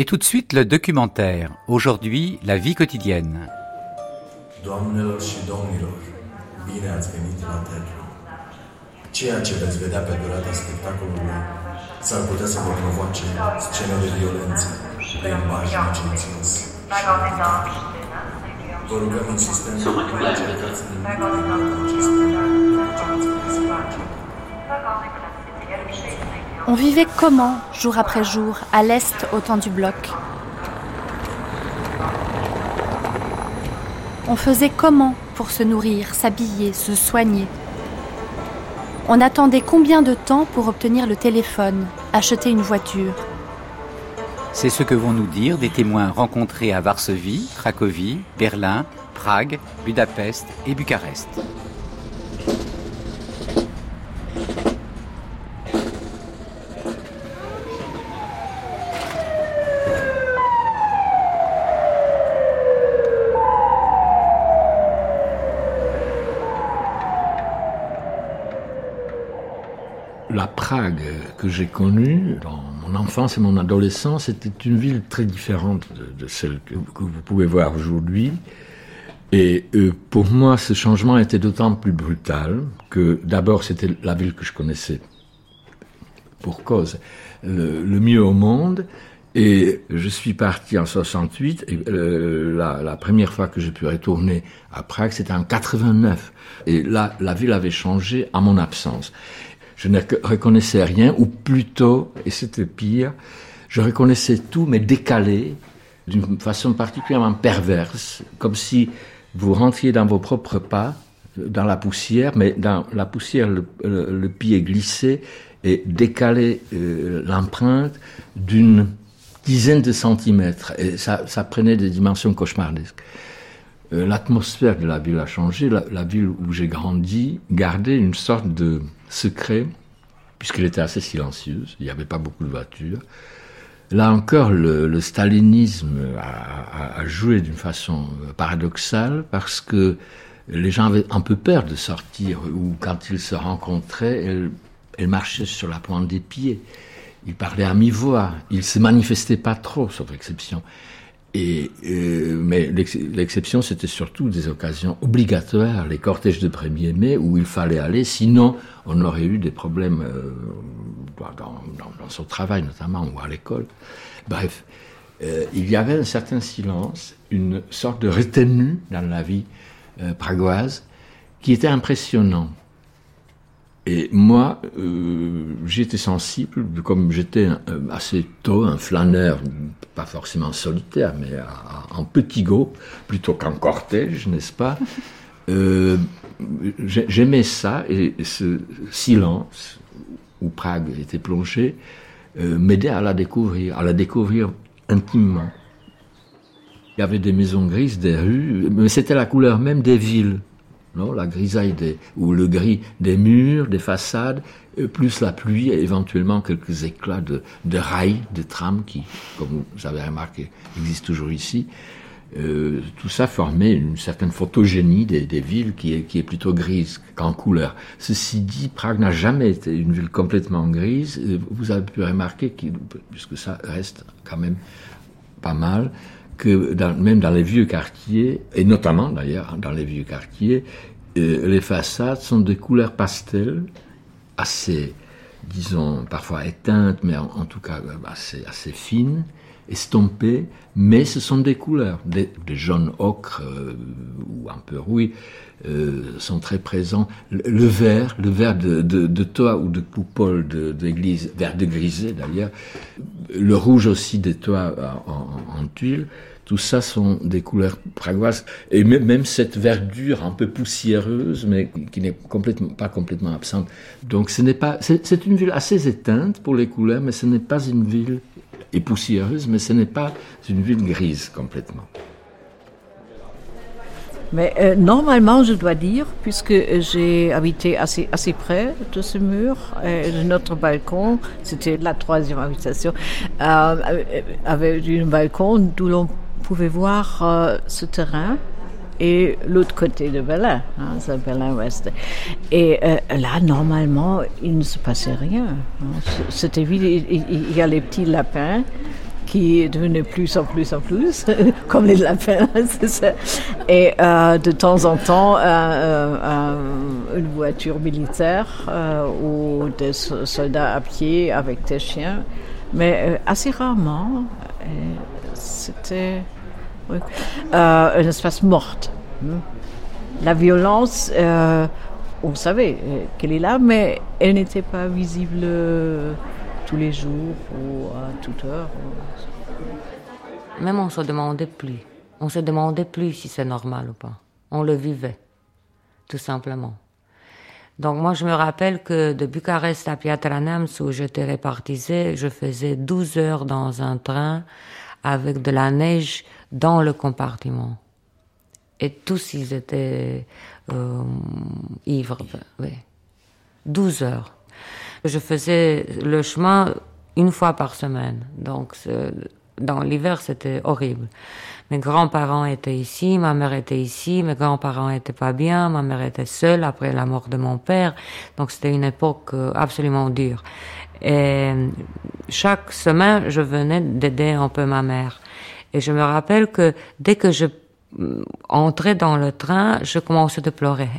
Et tout de suite le documentaire. Aujourd'hui, la vie quotidienne. Doamnelor și domnilor, bine ați venit la teatru. Ceea ce veți vedea pe durata spectacolului s-ar putea să vă provoace scene de violență, limbaj necințos și Vă rugăm insistent să nu încercați nimic din aceste On vivait comment, jour après jour, à l'est au temps du bloc? On faisait comment pour se nourrir, s'habiller, se soigner? On attendait combien de temps pour obtenir le téléphone, acheter une voiture? C'est ce que vont nous dire des témoins rencontrés à Varsovie, Cracovie, Berlin, Prague, Budapest et Bucarest. La Prague que j'ai connue dans mon enfance et mon adolescence était une ville très différente de, celle que, vous pouvez voir aujourd'hui. Et euh, pour moi, ce changement était d'autant plus brutal que d'abord c'était la ville que je connaissais pour cause le, mieux au monde. Et je suis parti en 68 et euh, la, la, première fois que j'ai pu retourner à Prague, c'était en 89. Et là, la ville avait changé à mon absence je ne reconnaissais rien, ou plutôt, et c'était pire, je reconnaissais tout, mais décalé, d'une façon particulièrement perverse, comme si vous rentriez dans vos propres pas, dans la poussière, mais dans la poussière, le, pied glissé et décalé euh, l'empreinte d'une dizaine de centimètres. Et ça, ça prenait des dimensions cauchemardesques. Euh, l'atmosphère de la ville a changé. La, ville où j'ai grandi gardait une sorte de secret, puisqu'elle était assez silencieuse. Il n'y avait pas beaucoup de voitures. Là encore, le, stalinisme a, joué d'une façon paradoxale parce que les gens avaient un peu peur de sortir, ou quand ils se rencontraient, elles, marchaient sur la pointe des pieds. Ils parlaient à mi-voix. Ils se manifestaient pas trop, sauf exception. Euh, mais l'exception, c'était surtout des occasions obligatoires, les cortèges de 1er mai, où il fallait aller, sinon on aurait eu des problèmes euh, dans, son travail notamment, ou à l'école. Bref, euh, il y avait un certain silence, une sorte de retenue dans la vie pragoise, qui était impressionnant. Et moi, euh, j'étais sensible, comme j'étais euh, assez tôt un flâneur, pas forcément solitaire, mais en petit groupe, plutôt qu'en cortège, n'est-ce pas euh, J'aimais ça, et ce silence où Prague était plongée m'aidait à la découvrir, à la découvrir intimement. Il y avait des maisons grises, des rues, mais c'était la couleur même des villes la grisaille ou le gris des murs, des façades, plus la pluie et éventuellement quelques éclats de, rails, de trams qui, comme vous avez remarqué, existent toujours ici. Euh, tout ça formait une certaine photogénie des, villes qui est, qui est plutôt grise qu'en couleur. Ceci dit, Prague n'a jamais été une ville complètement grise. Euh, vous avez pu remarquer, puisque ça reste quand même pas mal, que même dans les vieux quartiers, et notamment d'ailleurs dans les vieux quartiers, euh, les façades sont de couleurs pastel, assez, disons, parfois éteintes, mais en, tout cas euh, assez, assez fines, estompées, mais ce sont des couleurs, des, jaunes ocre euh, ou un peu rouille, sont très présents. Le, vert, le vert de, toit ou de coupole d'église, vert de grisé d'ailleurs, le rouge aussi des toits en, en tuiles, tout ça sont des couleurs pragoises. Et même cette verdure un peu poussiéreuse, mais qui n'est pas complètement absente. Donc ce n'est pas, c'est une ville assez éteinte pour les couleurs, mais ce n'est pas une ville, et poussiéreuse, mais ce n'est pas une ville grise complètement. Mais euh, normalement, je dois dire, puisque j'ai habité assez, assez près de ce mur, euh, notre balcon, c'était la troisième habitation, euh, avait un balcon d'où l'on pouvez voir euh, ce terrain et l'autre côté de Berlin, hein, c'est Berlin-Ouest. Et euh, là, normalement, il ne se passait rien. Hein. C'était vide, il, y a les petits lapins qui devenait plus en plus en plus, comme les lapins, c'est ça. Et euh, de temps en temps, euh, euh, une voiture militaire ou des soldats à pied avec des chiens, mais assez rarement. C'était un espace morte. Hmm. La violence, on savait qu'elle est là, mais elle n'était pas visible tous les jours ou à toute heure. Même on se demandait plus. On se demandait plus si c'est normal ou pas. On le vivait, tout simplement. Donc moi, je me rappelle que de Bucarest à Piatra-Neamț, où j'étais répartisée, je faisais 12 heures dans un train avec de la neige dans le compartiment. Et tous, ils étaient euh, ivres. Oui. 12 heures. Je faisais le chemin une fois par semaine. Donc, dans l'hiver, c'était horrible. Mes grands-parents étaient ici, ma mère était ici, mes grands-parents étaient pas bien, ma mère était seule après la mort de mon père. Donc, c'était une époque euh, absolument dure. Et chaque semaine, je venais d'aider un peu ma mère. Et je me rappelle que dès que je euh, entrais dans le train, je commençais de pleurer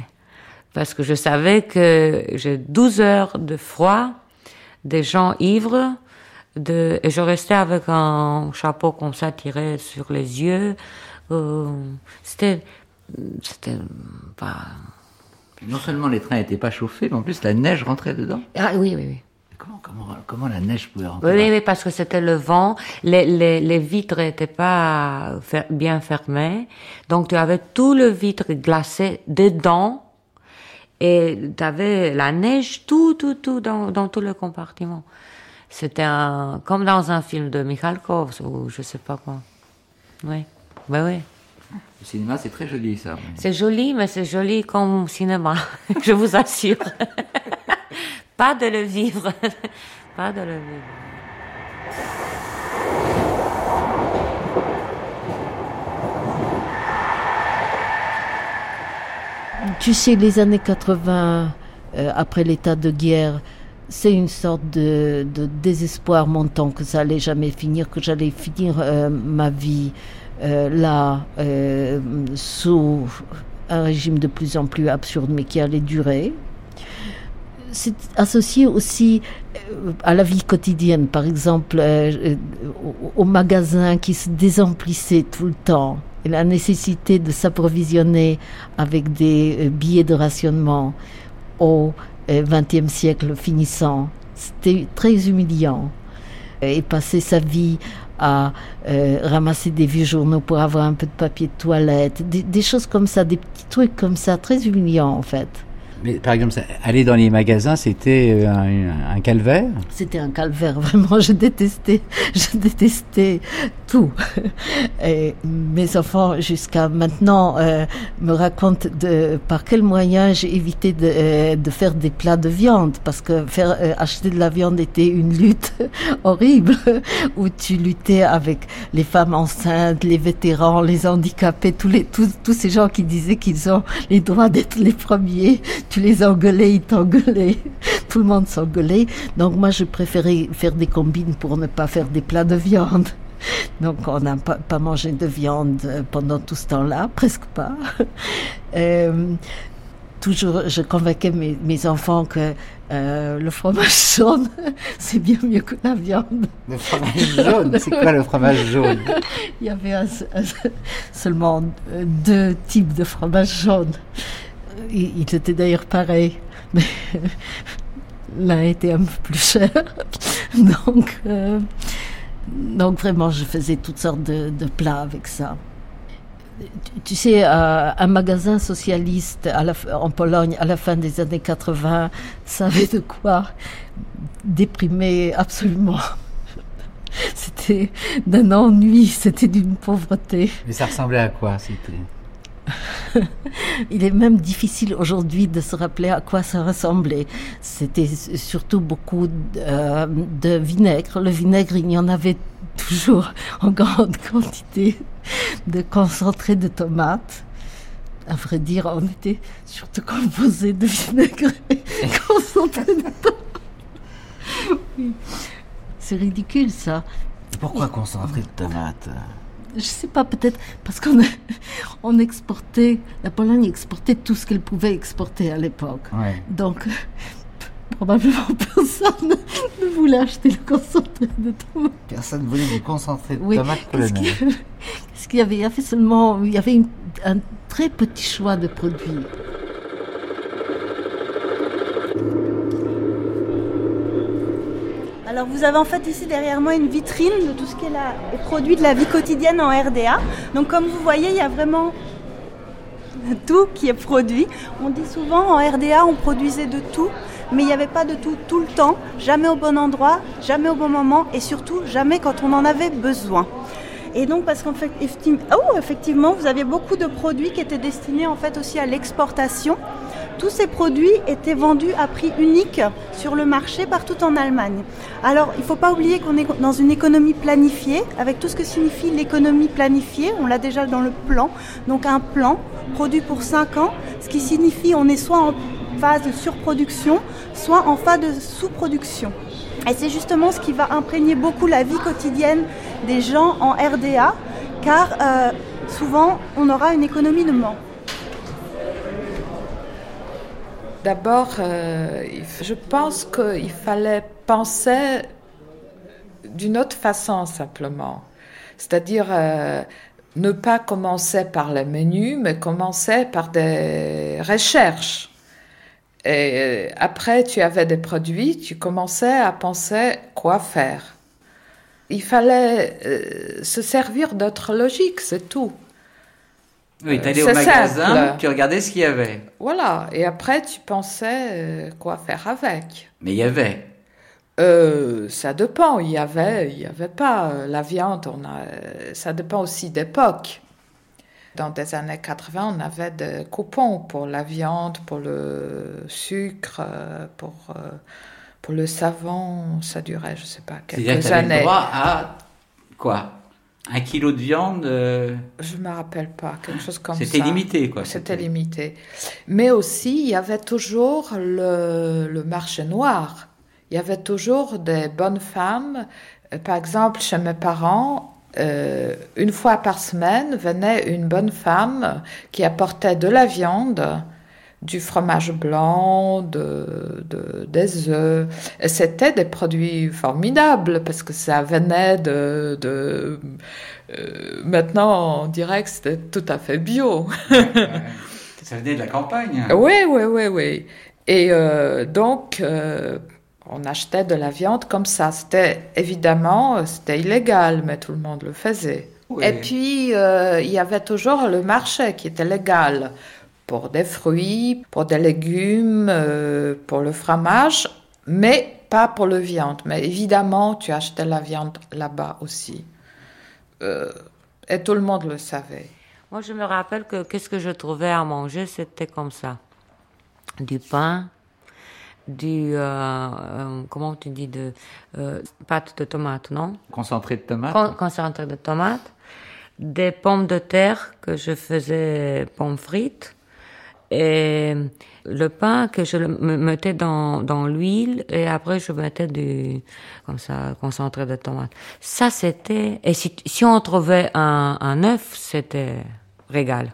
parce que je savais que j'ai 12 heures de froid, des gens ivres, de, et je restais avec un chapeau comme ça tiré sur les yeux. Euh, c'était, c'était pas. Non seulement les trains n'étaient pas chauffés, mais en plus la neige rentrait dedans. Ah oui, oui, oui. Comment, comment, comment la neige pouvait rentrer Oui, oui, parce que c'était le vent, les, les, les vitres n'étaient pas bien fermées, donc tu avais tout le vitre glacé dedans et tu avais la neige tout, tout, tout dans, dans tout le compartiment. C'était un, comme dans un film de Mikhalkov ou je sais pas quoi. Oui, ben oui. Le cinéma, c'est très joli, ça. C'est joli, mais c'est joli comme cinéma, je vous assure. pas de le vivre. pas de le vivre. Tu sais, les années 80, euh, après l'état de guerre, c'est une sorte de, désespoir montant que ça allait jamais finir, que j'allais finir euh, ma vie euh, là, sous un régime de plus en plus absurde, mais qui allait durer. C'est associé aussi à la vie quotidienne, par exemple, au, magasin qui se désemplissait tout le temps et la nécessité de s'approvisionner avec des euh, billets de rationnement au XXe euh, siècle finissant, c'était très humiliant. Et passer sa vie à euh, ramasser des vieux journaux pour avoir un peu de papier de toilette, des choses comme ça, des petits trucs comme ça, très humiliants en fait. Mais par exemple, aller dans les magasins, c'était euh, un, calvaire? C'était un calvaire, vraiment. Je détestais, je détestais tout. Et mes enfants, jusqu'à maintenant, euh, me racontent de, par quels moyens j'ai évité de, euh, de, faire des plats de viande, parce que faire acheter de la viande était une lutte horrible, où tu luttais avec les femmes enceintes, les vétérans, les handicapés, tous, les, tous, tous ces gens qui disaient qu'ils ont les droits d'être les premiers tu les engueulais, ils t'engueulaient. Tout le monde s'engueulait. Donc moi, je préférais faire des combines pour ne pas faire des plats de viande. Donc on n'a pas, pas, mangé de viande pendant tout ce temps-là, presque pas. Euh, toujours, je convainquais mes, mes enfants que euh, le fromage jaune, c'est bien mieux que la viande. Le fromage jaune, c'est quoi le fromage jaune? Il y avait seulement deux types de fromage jaune ils étaient d'ailleurs pareils, mais l'un était un peu plus cher. donc, euh, donc vraiment, je faisais toutes sortes de, plats avec ça. Tu sais, un magasin socialiste en Pologne à la fin des années 80 savait de quoi déprimer absolument. C'était d'un ennui, c'était d'une pauvreté. Mais ça ressemblait à quoi C'était? Il est même difficile aujourd'hui de se rappeler à quoi ça ressemblait. C'était surtout beaucoup euh, de, vinaigre. Le vinaigre, il y en avait toujours en grande quantité de concentré de tomates. À vrai dire, on était surtout composé de vinaigre et concentré de tomates. C'est ridicule ça. Pourquoi concentré de tomates je sais pas, peut-être parce qu'on on exportait, la Pologne exportait tout ce qu'elle pouvait exporter à l'époque. Donc, probablement personne ne voulait acheter le concentré de tomates. Personne ne voulait du concentré de tomates polonais. Qu'est-ce qu'il y avait Il y avait seulement, il y avait un très petit choix de produits. Alors vous avez en fait ici derrière moi une vitrine de tout ce qui est les produits de la vie quotidienne en RDA. Donc comme vous voyez, il y a vraiment tout qui est produit. On dit souvent en RDA on produisait de tout, mais il n'y avait pas de tout tout le temps, jamais au bon endroit, jamais au bon moment et surtout jamais quand on en avait besoin. Et donc parce qu'en fait, oh, effectivement, vous aviez beaucoup de produits qui étaient destinés en fait aussi à l'exportation. Tous ces produits étaient vendus à prix unique sur le marché partout en Allemagne. Alors, il ne faut pas oublier qu'on est dans une économie planifiée, avec tout ce que signifie l'économie planifiée. On l'a déjà dans le plan. Donc, un plan produit pour 5 ans, ce qui signifie on est soit en phase de surproduction, soit en phase de sous-production. Et c'est justement ce qui va imprégner beaucoup la vie quotidienne des gens en RDA, car euh, souvent on aura une économie de manque. D'abord, euh, je pense qu'il fallait penser d'une autre façon simplement. C'est-à-dire euh, ne pas commencer par les menus, mais commencer par des recherches. Et euh, après, tu avais des produits, tu commençais à penser quoi faire. Il fallait se servir d'autres logiques, c'est tout. Oui, tu allais au magasin, tu regardais ce qu'il y avait. Voilà, et après tu pensais euh, quoi faire avec. Mais il y avait. Euh, ça dépend, il y avait, il y avait pas. La viande, on a, ça dépend aussi d'époque. Dans les années 80, on avait des coupons pour la viande, pour le sucre, pour, euh, pour le savon. Ça durait, je sais pas, quelques années. droit à quoi? Un kilo de viande euh, Je ne me rappelle pas, quelque chose comme ça. C'était limité, quoi. C'était limité. Mais aussi, il y avait toujours le, marché noir. Il y avait toujours des bonnes femmes. Euh, par exemple, chez mes parents, euh, une fois par semaine venait une bonne femme qui apportait de la viande du fromage blanc, de, des œufs. C'était des produits formidables parce que ça venait de... de euh, maintenant, on dirait que c'était tout à fait bio. ça venait de la campagne. Oui, oui, oui, oui. Et euh, donc, euh, on achetait de la viande comme ça. C'était évidemment, c'était illégal, mais tout le monde le faisait. Et puis, il y avait toujours le marché qui était légal pour des fruits, pour des légumes, euh, pour le fromage, mais pas pour le viande. Mais évidemment, tu achetais la viande là-bas aussi. Euh, et tout le monde le savait. Moi, je me rappelle que qu'est-ce que je trouvais à manger, c'était comme ça. Du pain, du, euh, comment tu dis, de pâte de tomate, non? Concentré de tomate. concentré de tomate. Des pommes de terre que je faisais pommes frites et le pain que je mettais dans, dans l'huile et après je mettais du comme ça concentré de tomate. Ça c'était et si, si on trouvait un, un œuf c'était régal.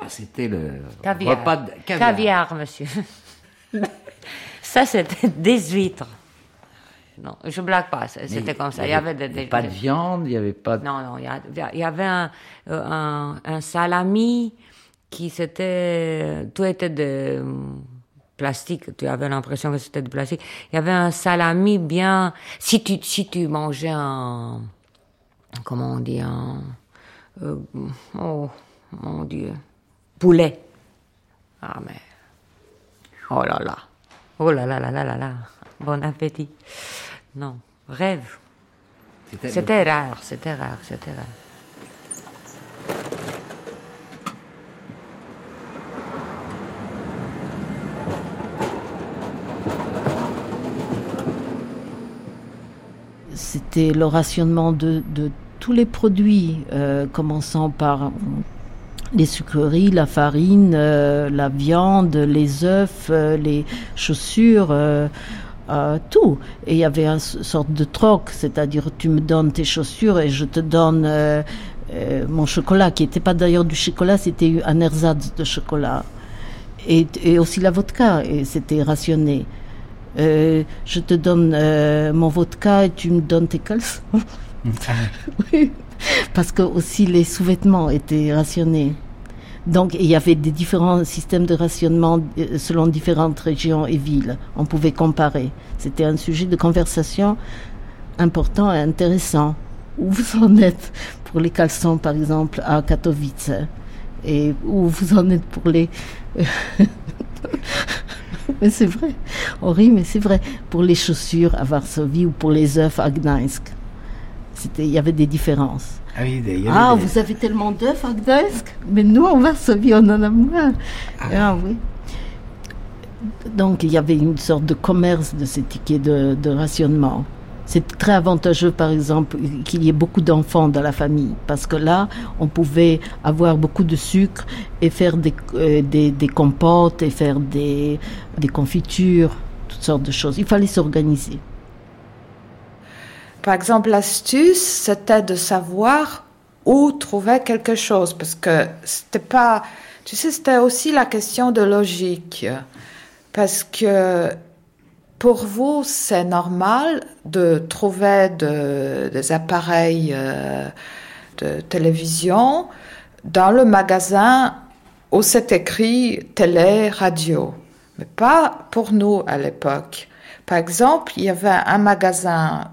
Ah c'était le caviar. repas de caviar. caviar monsieur. ça c'était des huîtres. Non, je blague pas, c'était comme ça. Il y avait, des, pas de viande, il y avait pas de... Non, non, il y, avait un, euh, un, un salami, qui c'était, tout était de plastique, tu avais l'impression que c'était de plastique. Il y avait un salami bien, si tu, si tu mangeais un, comment on dit, un, euh, oh, mon Dieu, poulet. Ah, mais, oh là là, oh là là là là là là, bon appétit. Non, rêve. C'était rare, c'était rare, c'était rare. C'était le rationnement de, tous les produits, euh, commençant par les sucreries, la farine, euh, la viande, les œufs, euh, les chaussures. tout. Et il y avait une sorte de troc, c'est-à-dire tu me donnes tes chaussures et je te donne euh, euh, mon chocolat, qui n'était pas d'ailleurs du chocolat, c'était un ersatz de chocolat. Et, et, aussi la vodka, et c'était rationné. Euh, je te donne euh, mon vodka et tu me donnes tes caleçons. oui, parce que aussi les sous-vêtements étaient rationnés. Donc il y avait des différents systèmes de rationnement euh, selon différentes régions et villes. On pouvait comparer. C'était un sujet de conversation important et intéressant. Où vous en êtes pour les caleçons, par exemple, à Katowice? Et où vous en êtes pour les... mais c'est vrai. On rit, mais c'est vrai. Pour les chaussures à Varsovie ou pour les œufs à Gdańsk. Il y avait des différences. Ah, oui, ah vous avez tellement d'œufs à Gdańsk? Mais nous, en Varsovie, on en a moins. Ah, ah oui. Donc, il y avait une sorte de commerce de ces tickets de, de rationnement. C'est très avantageux, par exemple, qu'il y ait beaucoup d'enfants dans la famille, parce que là, on pouvait avoir beaucoup de sucre et faire des, euh, des, compotes et faire des, des confitures, toutes sortes de choses. Il fallait s'organiser. Par exemple, l'astuce, c'était de savoir où trouver quelque chose, parce que c'était pas, tu sais, c'était aussi la question de logique, parce que pour vous, c'est normal de trouver des appareils euh, de télévision dans le magasin où c'est écrit télé, radio. Mais pas pour nous à l'époque. Par exemple, il y avait un magasin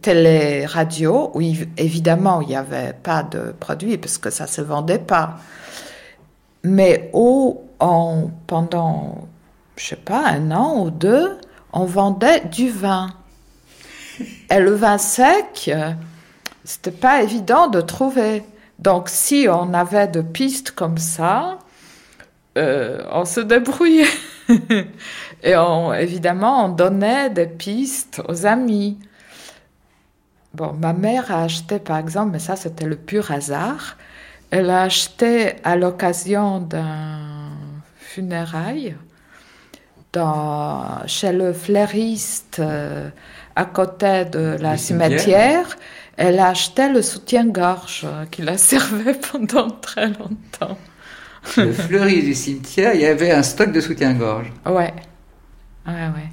télé, radio, où évidemment il n'y avait pas de produits parce que ça ne se vendait pas. Mais où, en, pendant, je sais pas, un an ou deux, on vendait du vin. Et le vin sec, c'était pas évident de trouver. Donc, si on avait de pistes comme ça, euh, on se débrouillait. Et on, évidemment, on donnait des pistes aux amis. Bon, ma mère a acheté, par exemple, mais ça c'était le pur hasard, elle a acheté à l'occasion d'un funérail dans, chez le fleuriste euh, à côté de la cimetière, elle a acheté le soutien-gorge qui la servait pendant très longtemps. Le fleuriste du cimetière, il y avait un stock de soutien-gorge. Ouais. Ouais, ouais.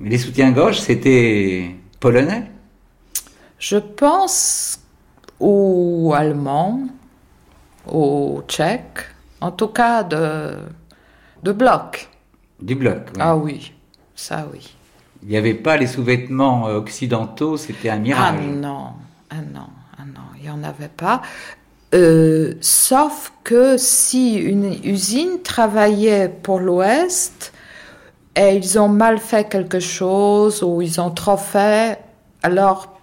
Mais les soutiens-gorge, c'était polonais? Je pense aux Allemands, aux Tchèques, en tout cas de, de bloc. Du bloc. Ah oui, ça oui. Il n'y avait pas les sous-vêtements euh, occidentaux, c'était un mirage. Ah non, ah non, ah non, il n'y en avait pas. Euh, sauf que si une usine travaillait pour l'Ouest et ils ont mal fait quelque chose ou ils ont trop fait, alors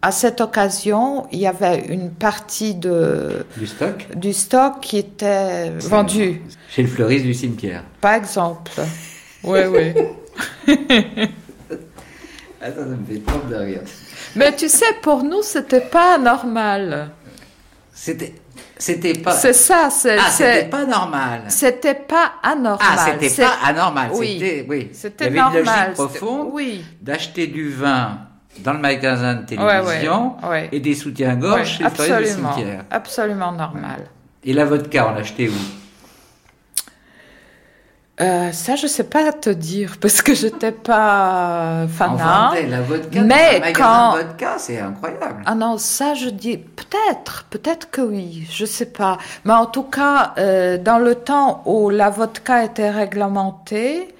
à cette occasion, il y avait une partie de, du, stock. du stock qui était vendu. Chez le fleuriste du cimetière. Par exemple. oui, oui. Attends, ça me fait trop de rire. Mais tu sais, pour nous, c'était pas normal. C'était. C'était pas. C'est ça, c'est. Ah, c'était pas normal. C'était pas anormal. Ah, c'était pas anormal. Oui. C'était, oui. C'était Il y avait normal. une logique profonde oui. d'acheter du vin dans le magasin de télévision ouais, ouais, ouais. et des soutiens-gorge chez le fleuriste du cimetière. Absolument normal. Et la vodka, on l'achetait où? Euh, ça, je sais pas te dire parce que j'étais pas fanat. La vodka mais dans quand vodka, c'est incroyable. Ah non, ça je dis peut-être, peut-être que oui, je sais pas. Mais en tout cas, euh, dans le temps où la vodka était réglementée,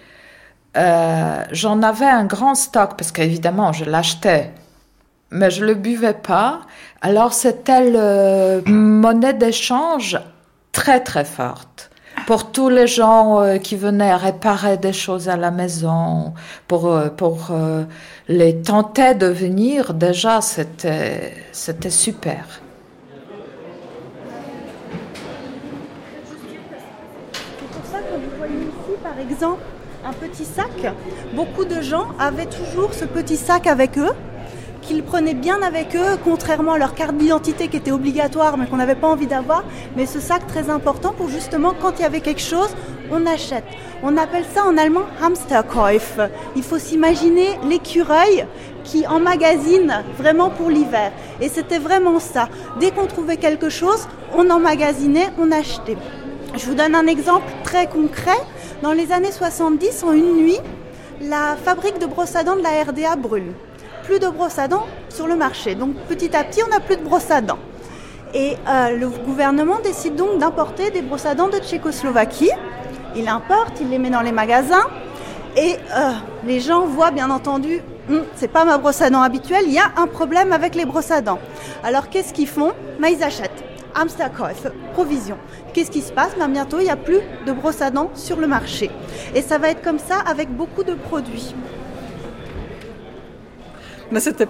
euh, j'en avais un grand stock parce qu'évidemment je l'achetais, mais je le buvais pas. Alors c'était le monnaie d'échange très très forte pour tous les gens euh, qui venaient réparer des choses à la maison, pour euh, pour euh, les tenter de venir. Déjà c'était c'était super. C'est pour ça que vous voyez ici, par exemple, un petit sac. Beaucoup de gens avaient toujours ce petit sac avec eux qu'ils prenaient bien avec eux, contrairement à leur carte d'identité qui était obligatoire mais qu'on n'avait pas envie d'avoir. Mais ce sac très important pour justement quand il y avait quelque chose, on achète. On appelle ça en allemand Hamsterkäuf. Il faut s'imaginer l'écureuil qui emmagasine vraiment pour l'hiver. Et c'était vraiment ça. Dès qu'on trouvait quelque chose, on emmagasinait, on achetait. Je vous donne un exemple très concret. Dans les années 70, en une nuit, la fabrique de brosses à dents de la RDA brûle. Plus de brosses à dents sur le marché. Donc petit à petit, on n'a plus de brosses à dents. Et euh, le gouvernement décide donc d'importer des brosses à dents de Tchécoslovaquie. Il importe, il les met dans les magasins. Et euh, les gens voient bien entendu, hum, c'est pas ma brosse à dents habituelle, il y a un problème avec les brosses à dents. Alors qu'est-ce qu'ils font? Mais Ils achètent. Amsterkäufe, provision. Qu'est-ce qui se passe ben, Bientôt, il n'y a plus de brosses à dents sur le marché. Et ça va être comme ça avec beaucoup de produits. Mais c'était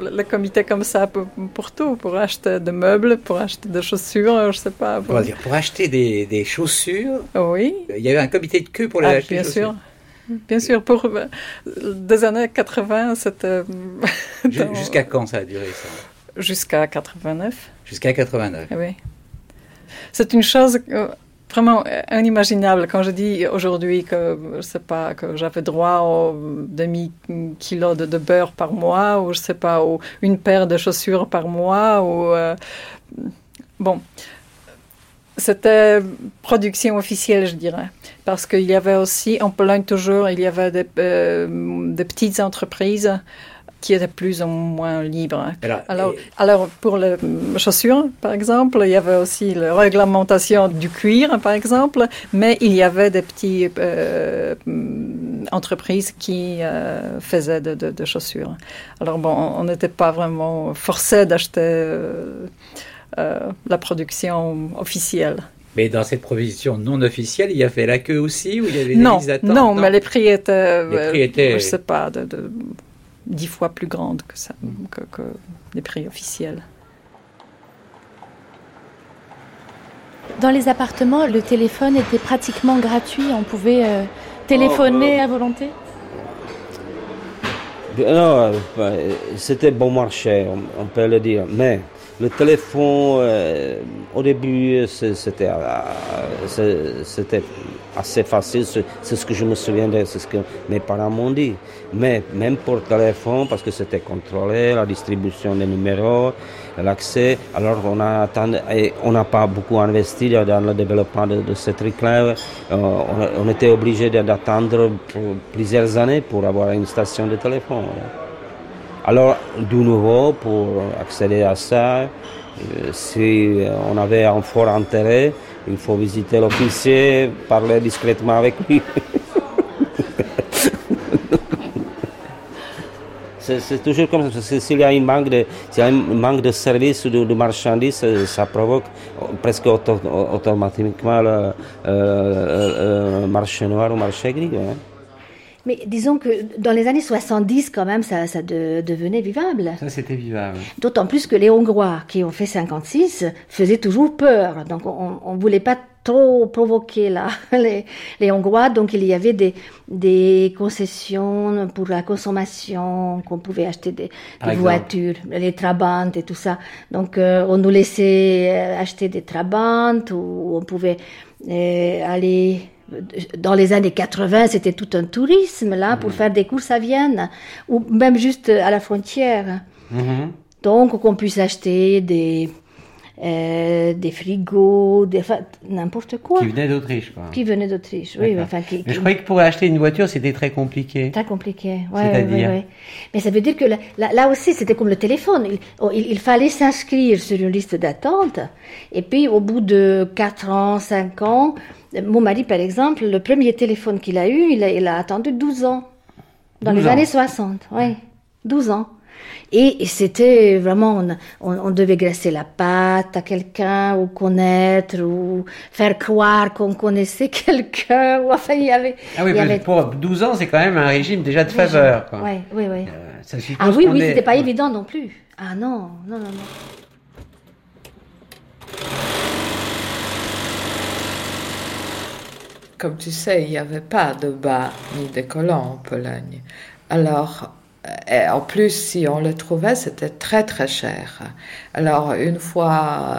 le comité comme ça pour, pour, tout, pour acheter des meubles, pour acheter des chaussures, je sais pas. Pour, dire, pour acheter des, des, chaussures. Oui. Il y avait un comité de queue pour les ah, acheter. Bien sûr. Bien sûr, pour des années 80, c'était. Jusqu'à quand ça a duré ça? Jusqu'à 89. Jusqu'à 89. Oui. C'est une chose vraiment inimaginable quand je dis aujourd'hui que je sais pas que j'avais droit au demi kilo de, beurre par mois ou je sais pas ou une paire de chaussures par mois ou euh, bon c'était production officielle, je dirais. Parce qu'il y avait aussi, en Pologne toujours, il y avait des, euh, des petites entreprises qui était plus ou moins libre. Alors, alors, pour les chaussures, par exemple, il y avait aussi la réglementation du cuir, par exemple, mais il y avait des petites euh, entreprises qui euh, faisaient de, de, chaussures. Alors bon, on n'était pas vraiment forcé d'acheter euh, la production officielle. Mais dans cette provision non officielle, il y avait la queue aussi, ou il y avait non, des Non, mais les prix étaient, les prix étaient... je sais pas, de dix fois plus grande que, ça, que, les prix officiels. Dans les appartements, le téléphone était pratiquement gratuit. On pouvait euh, téléphoner oh, à volonté Non, euh, c'était bon marché, on, peut le dire. Mais le téléphone, euh, au début, c'était assez facile. C'est ce que je me souviens, c'est ce que mes parents m'ont dit. Mais même pour téléphone, parce que c'était contrôlé, la distribution des numéros, l'accès, alors on a on n'a pas beaucoup investi dans le développement de, de truc-là. Euh, on, était obligé d'attendre plusieurs années pour avoir une station de téléphone. Alors, de nouveau, pour accéder à ça, euh, si on avait un fort intérêt, il faut visiter l'officier, parler discrètement avec lui. c'est toujours comme ça. S'il y a un manque de, un manque de services ou de, marchandises, ça provoque presque automatiquement le, marché noir ou marché gris. Hein. Mais disons que dans les années 70, quand même, ça, ça devenait vivable. Ça, c'était vivable. D'autant plus que les Hongrois, qui ont fait 56, faisaient toujours peur. Donc, on ne voulait pas trop provoquer là, les, les, Hongrois. Donc, il y avait des, des concessions pour la consommation, qu'on pouvait acheter des, voitures, les Trabant et tout ça. Donc, euh, on nous laissait euh, acheter des Trabant ou on pouvait euh, aller dans les années 80, c'était tout un tourisme là pour mmh. faire des courses à Vienne ou même juste à la frontière. Mmh. Donc qu'on puisse acheter des euh, des frigos, des n'importe quoi. Qui venaient d'Autriche, quoi. Qui venaient d'Autriche, oui. Enfin, qui, Mais je croyais que pour acheter une voiture, c'était très compliqué. Très compliqué, oui. Ouais, Mais ça veut dire que là, aussi, c'était comme le téléphone. Oh, il, il, fallait s'inscrire sur une liste d'attente. Et puis, au bout de 4 ans, 5 ans, mon mari, par exemple, le premier téléphone qu'il a eu, il a, il a, attendu 12 ans. Dans les années 60, oui. 12 ans. Et, c'était vraiment, on, on, devait graisser la patte à quelqu'un, ou connaître, ou faire croire qu'on connaissait quelqu'un. Ou enfin, il y avait. Ah oui, pour 12 ans, c'est quand même un régime déjà de faveur. Oui, oui, oui. Euh, ah oui, oui, c'était pas évident non plus. Ah non, non, non, non. Comme tu sais, il n'y avait pas de bas ni de colons en Pologne. Alors, en plus, si on le trouvait, c'était très très cher. Alors une fois,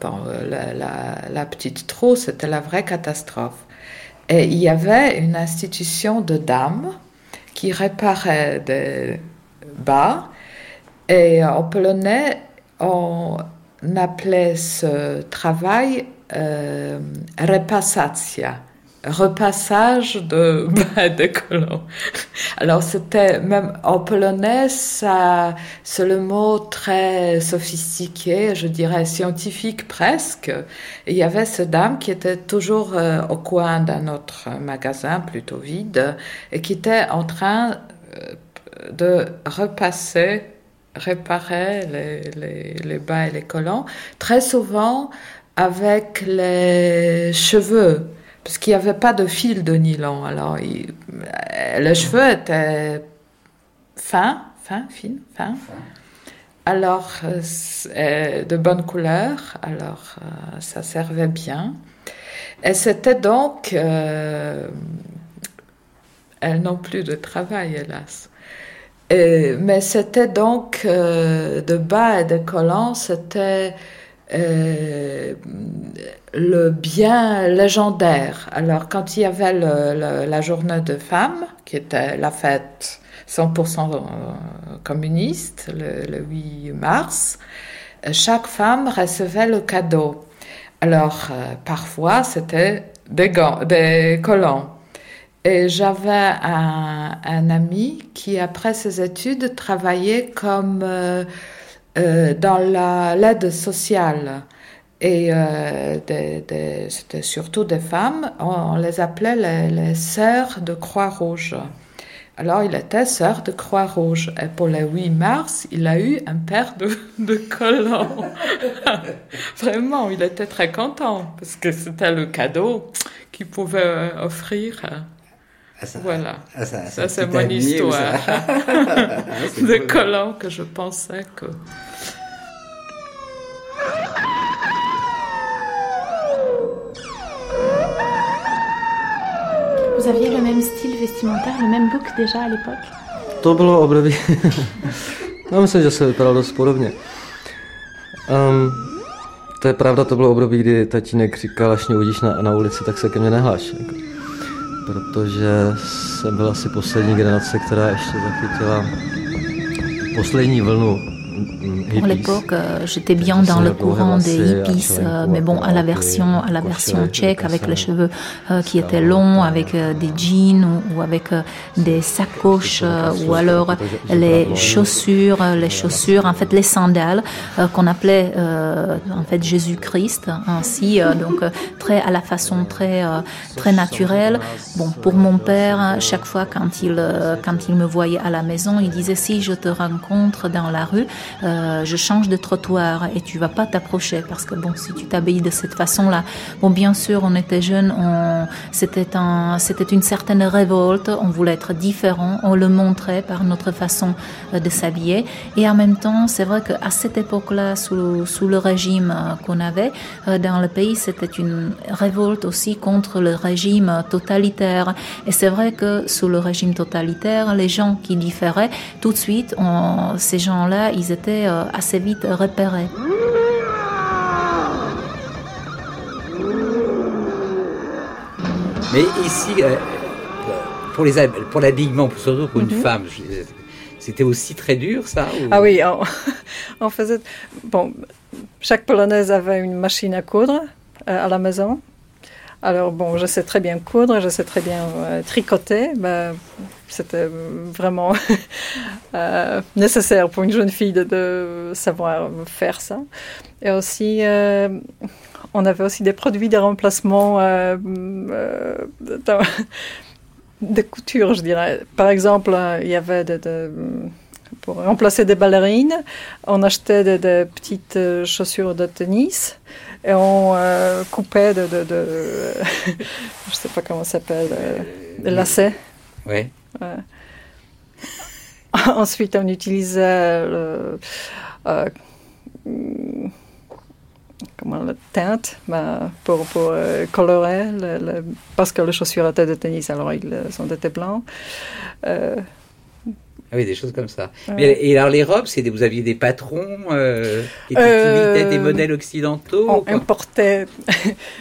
bon, la, petite trou, c'était la vraie catastrophe. Et il y avait une institution de dames qui réparait des bas. Et en polonais, on appelait ce travail euh, repassacja repassage de bas de colons. Alors c'était même en polonais, c'est le mot très sophistiqué, je dirais scientifique presque. il y avait cette dame qui était toujours euh, au coin d'un autre magasin plutôt vide et qui était en train euh, de repasser, réparer les, les, les bas et les colons, très souvent avec les cheveux parce qu'il n'y avait pas de fil de nylon. Alors, les cheveux étaient fins, fins, fines, fins. Alors, euh, de bonne couleur, alors euh, ça servait bien. Et c'était donc, euh, elles n'ont plus de travail, hélas. mais c'était donc de bas et de collants, c'était le bien légendaire. Alors, quand il y avait la journée de femmes, qui était la fête 100% euh, communiste, le, 8 mars, chaque femme recevait le cadeau. Alors, euh, parfois, c'était des, gants, des collants. Et j'avais un, ami qui, après ses études, travaillait comme euh, dans l'aide sociale. Et euh, c'était surtout des femmes, on, les appelait les, sœurs de Croix-Rouge. Alors il était sœur de Croix-Rouge. Et pour le 8 mars, il a eu un paire de, de. Vraiment, il était très content parce que c'était le cadeau qu'il pouvait offrir. Ah, voilà, ah, ça, c'est mon histoire de collants que je pensais que Vous aviez le même style vestimentaire, le même look déjà à l'époque To bylo období, no myslím, že se vypadal dost podobně. Um, to je pravda, to bylo období, kdy tatínek říkal, až mě uvidíš na, na ulici, tak se ke mně nehláš. Jako. Protože jsem byl asi poslední generace, která ještě zachytila poslední vlnu Pour l'époque, euh, j'étais bien dans le courant des hippies, euh, mais bon, à la version, à la version tchèque, avec les cheveux euh, qui étaient longs, avec des jeans ou, avec des sacoches, ou alors les chaussures, les chaussures, en fait les sandales qu'on appelait en fait Jésus-Christ, ainsi, donc très à la façon très très naturelle. Bon, pour mon père, chaque fois quand il quand il me voyait à la maison, il disait si je te rencontre dans la rue, euh, je change de trottoir et tu vas pas t'approcher parce que bon, si tu t'habilles de cette façon-là, bon, bien sûr, on était jeunes, on, c'était un, c'était une certaine révolte, on voulait être différent, on le montrait par notre façon euh, de s'habiller. Et en même temps, c'est vrai qu'à cette époque-là, sous, sous le régime euh, qu'on avait dans le pays, c'était une révolte aussi contre le régime totalitaire. Et c'est vrai que sous le régime totalitaire, les gens qui différaient, tout de suite, ces gens-là, étaient euh, assez vite repéré. Mais ici, euh, pour les pour l'habillement, surtout pour une mhm. femme, c'était aussi très dur, ça Ah oui, on, faisait. Bon, chaque polonaise avait une machine à coudre euh, à la maison. Alors bon, je sais très bien coudre, je sais très bien tricoter. Ben, c'était vraiment euh, nécessaire pour une jeune fille de, savoir faire ça. Et aussi, euh, on avait aussi des produits de remplacement euh, de couture, je dirais. Par exemple, il y avait pour remplacer des ballerines, on achetait des, petites chaussures de tennis et on coupait de, de, de je sais pas comment ça s'appelle, des lacets. Oui. Ensuite, on utilisait le, euh, comment, la teinte ben, pour, pour euh, colorer, parce que les chaussures étaient de tennis, alors ils ont été blancs. Euh, Ah oui, des choses comme ça. et alors les robes, c'est vous aviez des patrons euh, qui, étaient, imitaient des modèles occidentaux On importait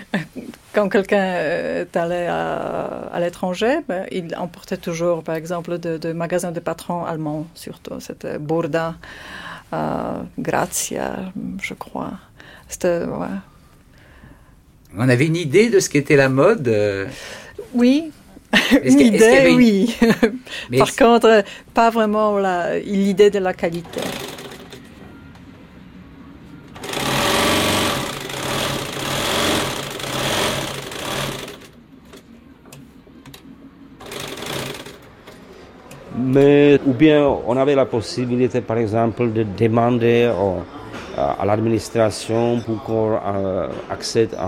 quand quelqu'un euh, allait à, à l'étranger, ben, il emportait toujours, par exemple, de, de magasins de patrons allemands, surtout. C'était Burda, euh, Grazia, je crois. C'était, ouais. On avait une idée de ce qu'était la mode euh? Oui, une idée, oui. Par contre, pas vraiment l'idée de la qualité. Mais, ou bien on avait la possibilité, par exemple, de demander à l'administration pour qu'on euh, accède à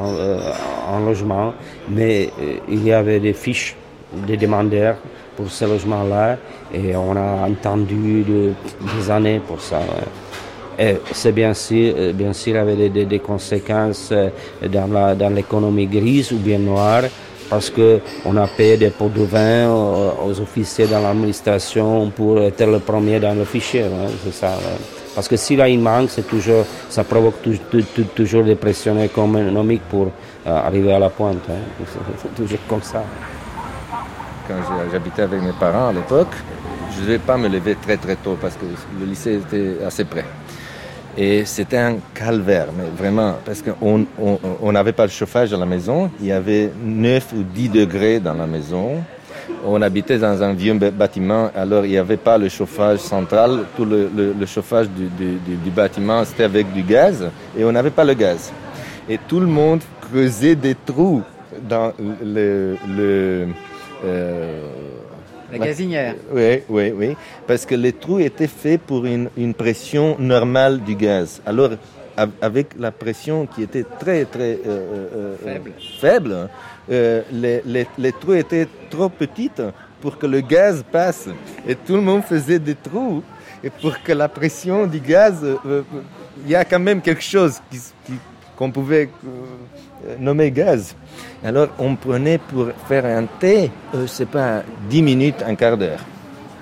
un logement, mais euh, il y avait des fiches des demandeurs pour ce logement-là et on a entendu des années pour ça. Et c'est bien sûr, euh, bien sûr avait des, des, conséquences dans l'économie dans grise ou bien noire parce qu'on a payé des pots de vin aux, officiers dans l'administration pour être le premier dans le fichier. C'est ça. Parce que y a une manque, c'est toujours, ça provoque toujours des pressions économiques pour euh, arriver à la pointe. Hein. C'est toujours comme ça. Quand j'habitais avec mes parents à l'époque, je ne devais pas me lever très très tôt parce que le lycée était assez près. Et c'était un calvaire, mais vraiment, parce qu'on n'avait pas le chauffage à la maison. Il y avait 9 ou 10 degrés dans la maison. On habitait dans un vieux bâtiment, alors il n'y avait pas le chauffage central. Tout le, chauffage du, bâtiment, c'était avec du gaz, et on n'avait pas le gaz. Et tout le monde creusait des trous dans le... la gazinière. Oui, oui, oui. Parce que les trous étaient faits pour une, une pression normale du gaz. Alors, avec la pression qui était très, très euh, euh, euh, faible, faible les, les, les, trous étaient trop petits pour que le gaz passe. Et tout le monde faisait des trous. Et pour que la pression du gaz, il y a quand même quelque chose qu'on pouvait nommer gaz. Alors on prenait pour faire un thé, euh, c'est pas 10 minutes, un quart d'heure,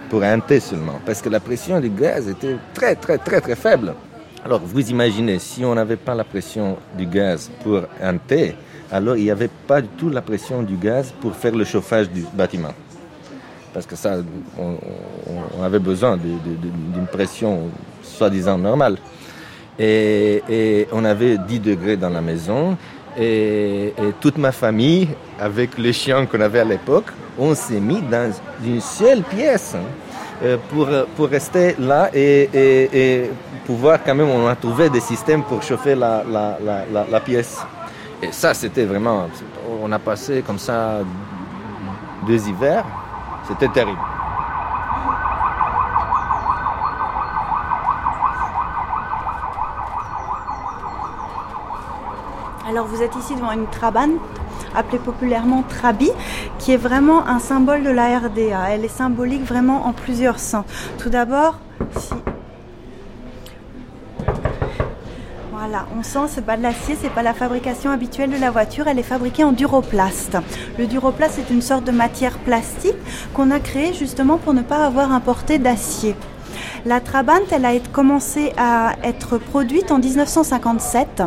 pour un thé seulement, parce que la pression du gaz était très très très très faible. Alors vous imaginez, si on n'avait pas la pression du gaz pour un thé, alors il n'y avait pas du tout la pression du gaz pour faire le chauffage du bâtiment. Parce que ça, on, avait besoin d'une pression soi-disant normale. Et, et, on avait 10 degrés dans la maison et, toute ma famille, avec les chiens qu'on avait à l'époque, on s'est mis dans une seule pièce hein, euh, pour, pour rester là et, et, pouvoir quand même, on a trouvé des systèmes pour chauffer la, la, la, la pièce. Et ça, c'était vraiment, on a passé comme ça deux hivers, c'était terrible. Alors vous êtes ici devant une trabane appelée populairement Trabi, qui est vraiment un symbole de la RDA. Elle est symbolique vraiment en plusieurs sens. Tout d'abord, si Voilà, on sent c'est pas de l'acier, c'est pas la fabrication habituelle de la voiture, elle est fabriquée en duroplast. Le duroplast est une sorte de matière plastique qu'on a créée justement pour ne pas avoir importé d'acier. La Trabant, elle a commencé à être produite en 1957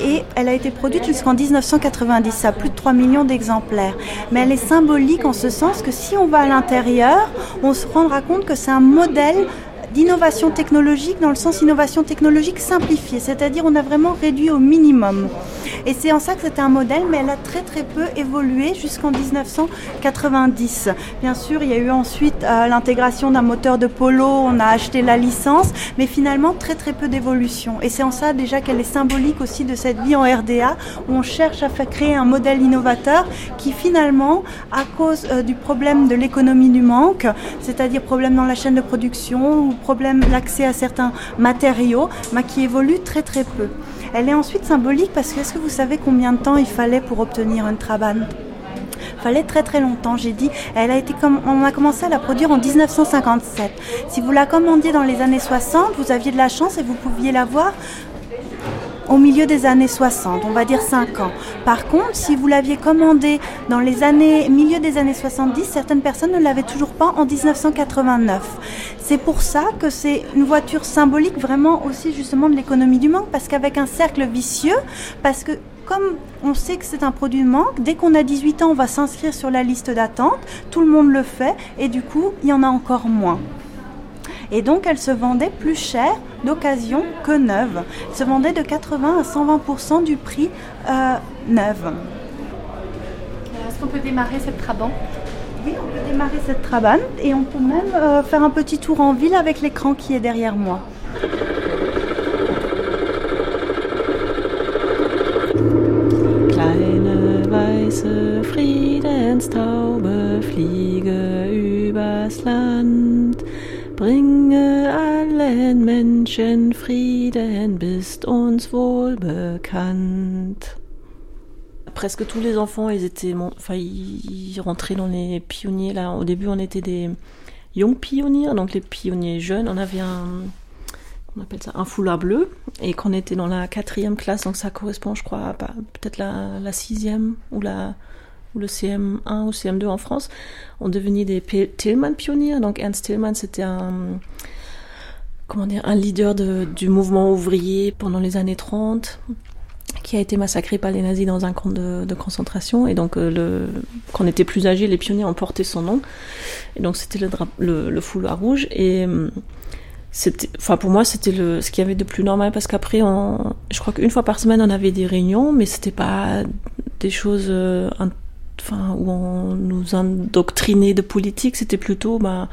et elle a été produite jusqu'en 1990 à plus de 3 millions d'exemplaires. Mais elle est symbolique en ce sens que si on va à l'intérieur, on se rendra compte que c'est un modèle d'innovation technologique dans le sens innovation technologique simplifiée, c'est-à-dire on a vraiment réduit au minimum. Et c'est en ça que c'était un modèle, mais elle a très très peu évolué jusqu'en 1990. Bien sûr, il y a eu ensuite euh, l'intégration d'un moteur de polo, on a acheté la licence, mais finalement très très peu d'évolution. Et c'est en ça déjà qu'elle est symbolique aussi de cette vie en RDA, où on cherche à faire créer un modèle innovateur qui finalement, à cause euh, du problème de l'économie du manque, c'est-à-dire problème dans la chaîne de production problème d'accès à certains matériaux, bah, qui évolue très très peu. Elle est ensuite symbolique parce que est-ce que vous savez combien de temps il fallait pour obtenir une trabane fallait très très longtemps, j'ai dit. Elle a été comme, on a commencé à la produire en 1957. Si vous la commandiez dans les années 60, vous aviez de la chance et vous pouviez la voir au milieu des années 60, on va dire 5 ans. Par contre, si vous l'aviez commandé dans les années, milieu des années 70, certaines personnes ne l'avaient toujours pas en 1989. C'est pour ça que c'est une voiture symbolique vraiment aussi justement de l'économie du manque, parce qu'avec un cercle vicieux, parce que comme on sait que c'est un produit de manque, dès qu'on a 18 ans, on va s'inscrire sur la liste d'attente, tout le monde le fait, et du coup, il y en a encore moins. Et donc, elle se vendait plus cher d'occasion que neuve. Elle se vendait de 80 à 120% du prix euh, neuve. Est-ce qu'on peut démarrer cette Trabant? Oui, on peut démarrer cette Trabant et on peut même euh, faire un petit tour en ville avec l'écran qui est derrière moi. Kleine weiße Friedenstaube fliege übers Land. Bringe allen Menschen Frieden, bist uns wohl bekannt. Presque tous les enfants, ils étaient, enfin, ils rentraient dans les pionniers. Là, au début, on était des young pionniers, donc les pionniers jeunes. On avait un, on appelle ça un foulard bleu. Et quand on était dans la quatrième classe, donc ça correspond, je crois, peut-être la sixième ou la ou le CM1 ou CM2 en France, on devenait des Tillman pionniers. Donc Ernst Tillman, c'était un, comment dire, un leader de, du mouvement ouvrier pendant les années 30 qui a été massacré par les nazis dans un camp de, concentration. Et donc, euh, quand on était plus âgés, les pionniers ont porté son nom. Et donc, c'était le, le, foulard rouge. Et euh, enfin, pour moi, c'était ce qu'il y avait de plus normal parce qu'après, je crois qu'une fois par semaine, on avait des réunions, mais c'était pas des choses euh, enfin, où on nous endoctrinait de politique, c'était plutôt bah,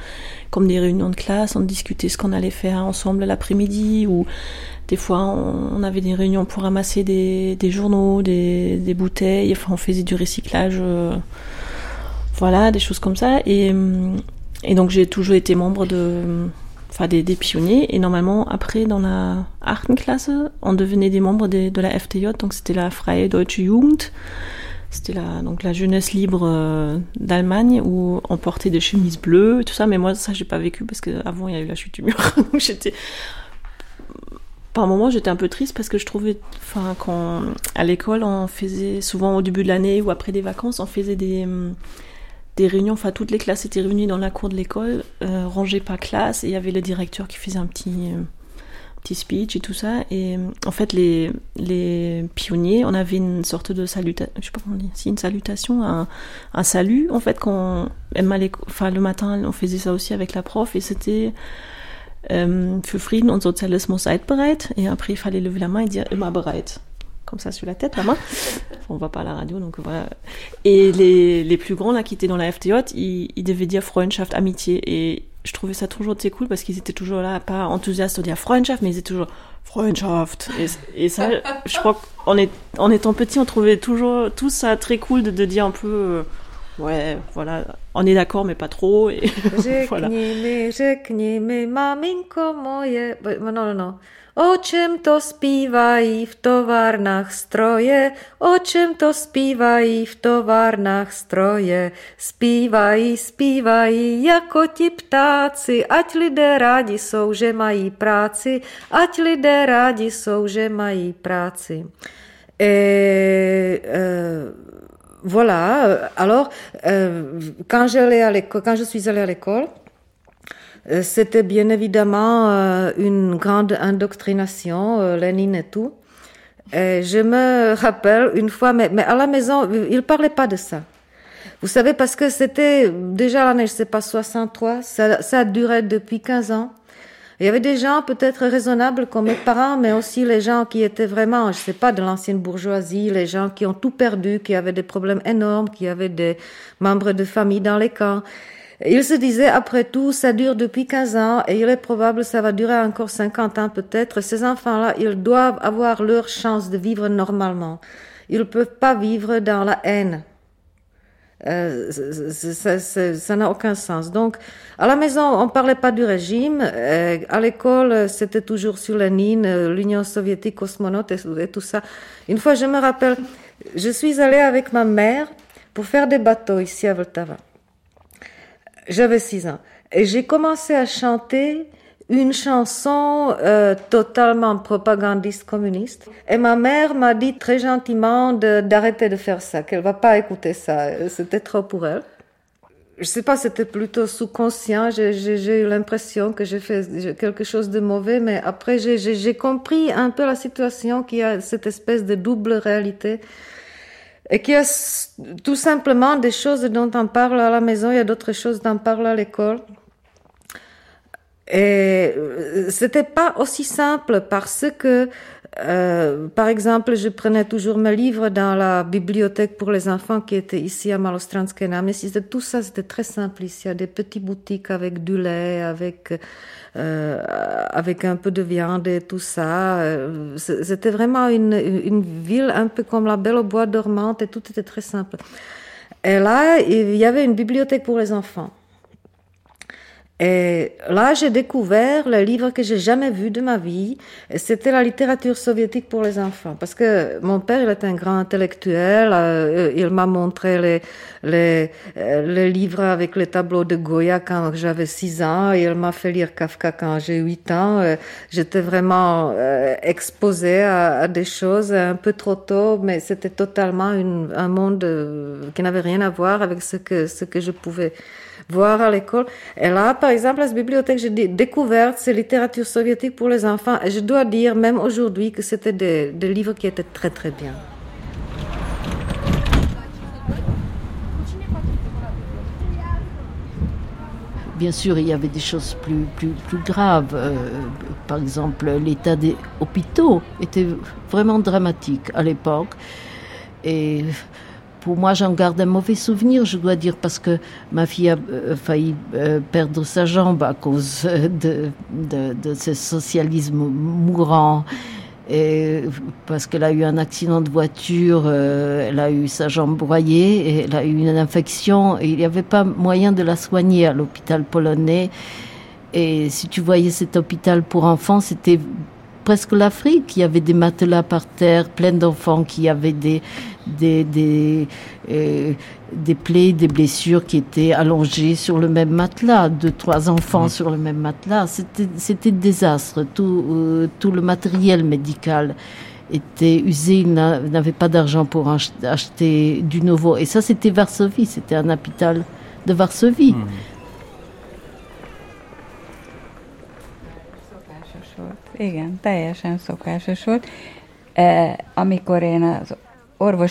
comme des réunions de classe, on discutait ce qu'on allait faire ensemble l'après-midi, ou des fois on, avait des réunions pour ramasser des, journaux, des, bouteilles, enfin on faisait du recyclage, euh, voilà, des choses comme ça. Et, donc j'ai toujours été membre de, enfin des, des, pionniers. Et normalement après dans la Artenklasse, on devenait des membres de, de la FTJ, donc c'était la Freie Deutsche Jugend. C'était la, donc la jeunesse libre euh, d'Allemagne où on portait des chemises bleues et tout ça. Mais moi, ça, j'ai pas vécu parce qu'avant, il y a eu la chute du mur. donc j'étais. Par moment, j'étais un peu triste parce que je trouvais. Enfin, quand. À l'école, on faisait. Souvent au début de l'année ou après des vacances, on faisait des. Des réunions, enfin toutes les classes étaient réunies dans la cour de l'école, euh, rangées par classe, et il y avait le directeur qui faisait un petit, euh, petit speech et tout ça. Et en fait, les, les pionniers, on avait une sorte de salutation, je sais pas comment on dit, si une salutation, un, un salut. En fait, quand enfin le matin, on faisait ça aussi avec la prof et c'était euh, für Frieden und Sozialismus seid bereit. Et après, il fallait lever la main et dire immer bereit comme ça sur la tête, la main. On voit pas à la radio, donc voilà. Et les, les plus grands là qui étaient dans la FTJ, ils, ils devaient dire Freundschaft, amitié. Et je trouvais ça toujours très cool parce qu'ils étaient toujours là, pas enthousiastes de dire Freundschaft, mais ils étaient toujours Freundschaft. Et, et ça, je crois qu'en est, en étant petit, on trouvait toujours tout ça très cool de, de dire un peu. Euh, ouais, voilà, on est d'accord, mais pas trop. Et voilà. Non, non, non. O čem to zpívají v továrnách stroje, o čem to zpívají v továrnách stroje. Zpívají, zpívají jako ti ptáci, ať lidé rádi jsou, že mají práci, ať lidé rádi jsou, že mají práci. Et, euh, voilà, alors, euh, quand, quand je suis allée à l'école, c'était bien évidemment euh, une grande indoctrination, euh, Lénine et tout. Et je me rappelle une fois, mais, mais à la maison, il parlait pas de ça. Vous savez, parce que c'était déjà l'année, je sais pas, 63, ça, ça duré depuis 15 ans. Il y avait des gens peut-être raisonnables comme mes parents, mais aussi les gens qui étaient vraiment, je sais pas, de l'ancienne bourgeoisie, les gens qui ont tout perdu, qui avaient des problèmes énormes, qui avaient des membres de famille dans les camps. Il se disait, après tout, ça dure depuis 15 ans et il est probable que ça va durer encore 50 ans peut-être. Ces enfants-là, ils doivent avoir leur chance de vivre normalement. Ils ne peuvent pas vivre dans la haine. Euh, ça n'a aucun sens. Donc, à la maison, on parlait pas du régime. Euh, à l'école, c'était toujours sur Lénine, euh, l'Union soviétique, cosmonaute et, tout ça. Une fois, je me rappelle, je suis allée avec ma mère pour faire des bateaux ici à Vltava. J'avais six ans. Et j'ai commencé à chanter une chanson euh, totalement propagandiste communiste. Et ma mère m'a dit très gentiment d'arrêter de, faire ça, qu'elle va pas écouter ça. C'était trop pour elle. Je sais pas, c'était plutôt sous-conscient. J'ai eu l'impression que j'ai fait quelque chose de mauvais, mais après j'ai compris un peu la situation, qu'il y a cette espèce de double réalité. Et qu'il y a tout simplement des choses dont on parle à la maison, il y a d'autres choses dont on parle à l'école. Et euh, c'était pas aussi simple parce que, euh, par exemple, je prenais toujours mes livres dans la bibliothèque pour les enfants qui était ici à Malostranské náměstí. Tout ça, c'était très simple ici. Il y a des petites boutiques avec du lait, avec euh, avec un peu de viande et tout ça. Euh, c'était vraiment une, une ville un peu comme la Belle au bois dormante et tout était très simple. Et là, il y avait une bibliothèque pour les enfants. Et là, j'ai découvert le livre que j'ai jamais vu de ma vie. C'était la littérature soviétique pour les enfants. Parce que mon père, il est un grand intellectuel. Euh, il m'a montré les, les, euh, les, livres avec les tableaux de Goya quand j'avais 6 ans. il m'a fait lire Kafka quand j'ai 8 ans. Euh, j'étais vraiment exposée à, des choses un peu trop tôt, mais c'était totalement un monde qui n'avait rien à voir avec ce que, ce que je pouvais voir à l'école. Et là, par exemple, à cette bibliothèque, j'ai découvert ces littératures soviétiques pour les enfants. Et je dois dire, même aujourd'hui, que c'était des, livres qui étaient très, très bien. Bien sûr, il y avait des choses plus, plus, plus graves. Euh, par exemple, l'état des hôpitaux était vraiment dramatique à l'époque. Et pour moi, j'en garde un mauvais souvenir, je dois dire, parce que ma fille a euh, failli euh, perdre sa jambe à cause de, de, ce socialisme mourant. Parce qu'elle a eu un accident de voiture, euh, elle a eu sa jambe broyée, elle a eu une infection, et il n'y avait pas moyen de la soigner à l'hôpital polonais. Et si tu voyais cet hôpital pour enfants, c'était presque l'Afrique. Il y avait des matelas par terre, plein d'enfants qui avaient des, des, des, euh, des plaies, des blessures qui étaient allongées sur le même matelas, deux, trois enfants mmh. sur le même matelas. C'était désastre. Tout, euh, tout le matériel médical était usé, il n'avait pas d'argent pour acheter du nouveau. Et ça, c'était Varsovie, c'était un hôpital de Varsovie. Mmh. Igen, teljesen szokásos volt. amikor én az Quand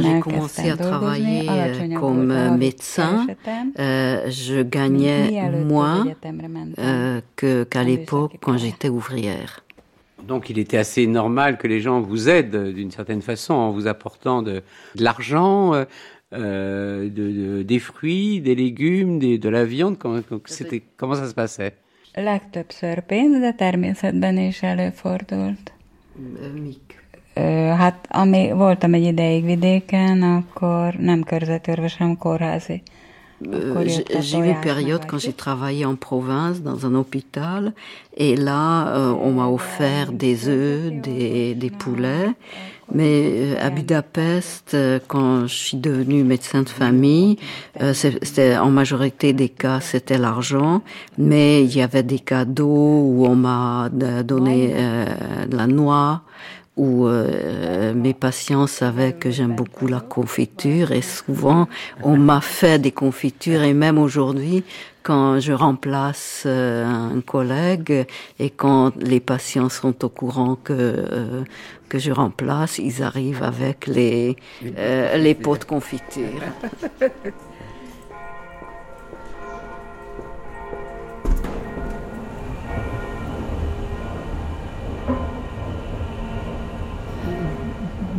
j'ai commencé à travailler comme médecin, euh, je gagnais moins euh, qu'à l'époque quand j'étais ouvrière. Donc il était assez normal que les gens vous aident d'une certaine façon en vous apportant de, de l'argent, euh, de, de, des fruits, des légumes, des, de la viande. Comment, comment ça se passait? Legtöbbször pénz, de természetben is előfordult. Mik? Hát ami voltam egy ideig vidéken, akkor nem körzetőrvös, hanem kórházi. Euh, j'ai eu une période quand j'ai travaillé en province dans un hôpital et là euh, on m'a offert des œufs, des, des poulets. Mais euh, à Budapest, euh, quand je suis devenue médecin de famille, c'était en majorité des cas c'était l'argent, mais il y avait des cadeaux où on m'a donné de la noix, où euh, mes patients savaient que j'aime beaucoup la confiture et souvent on m'a fait des confitures et même aujourd'hui quand je remplace euh, un collègue et quand les patients sont au courant que euh, que je remplace, ils arrivent avec les les pots de confiture.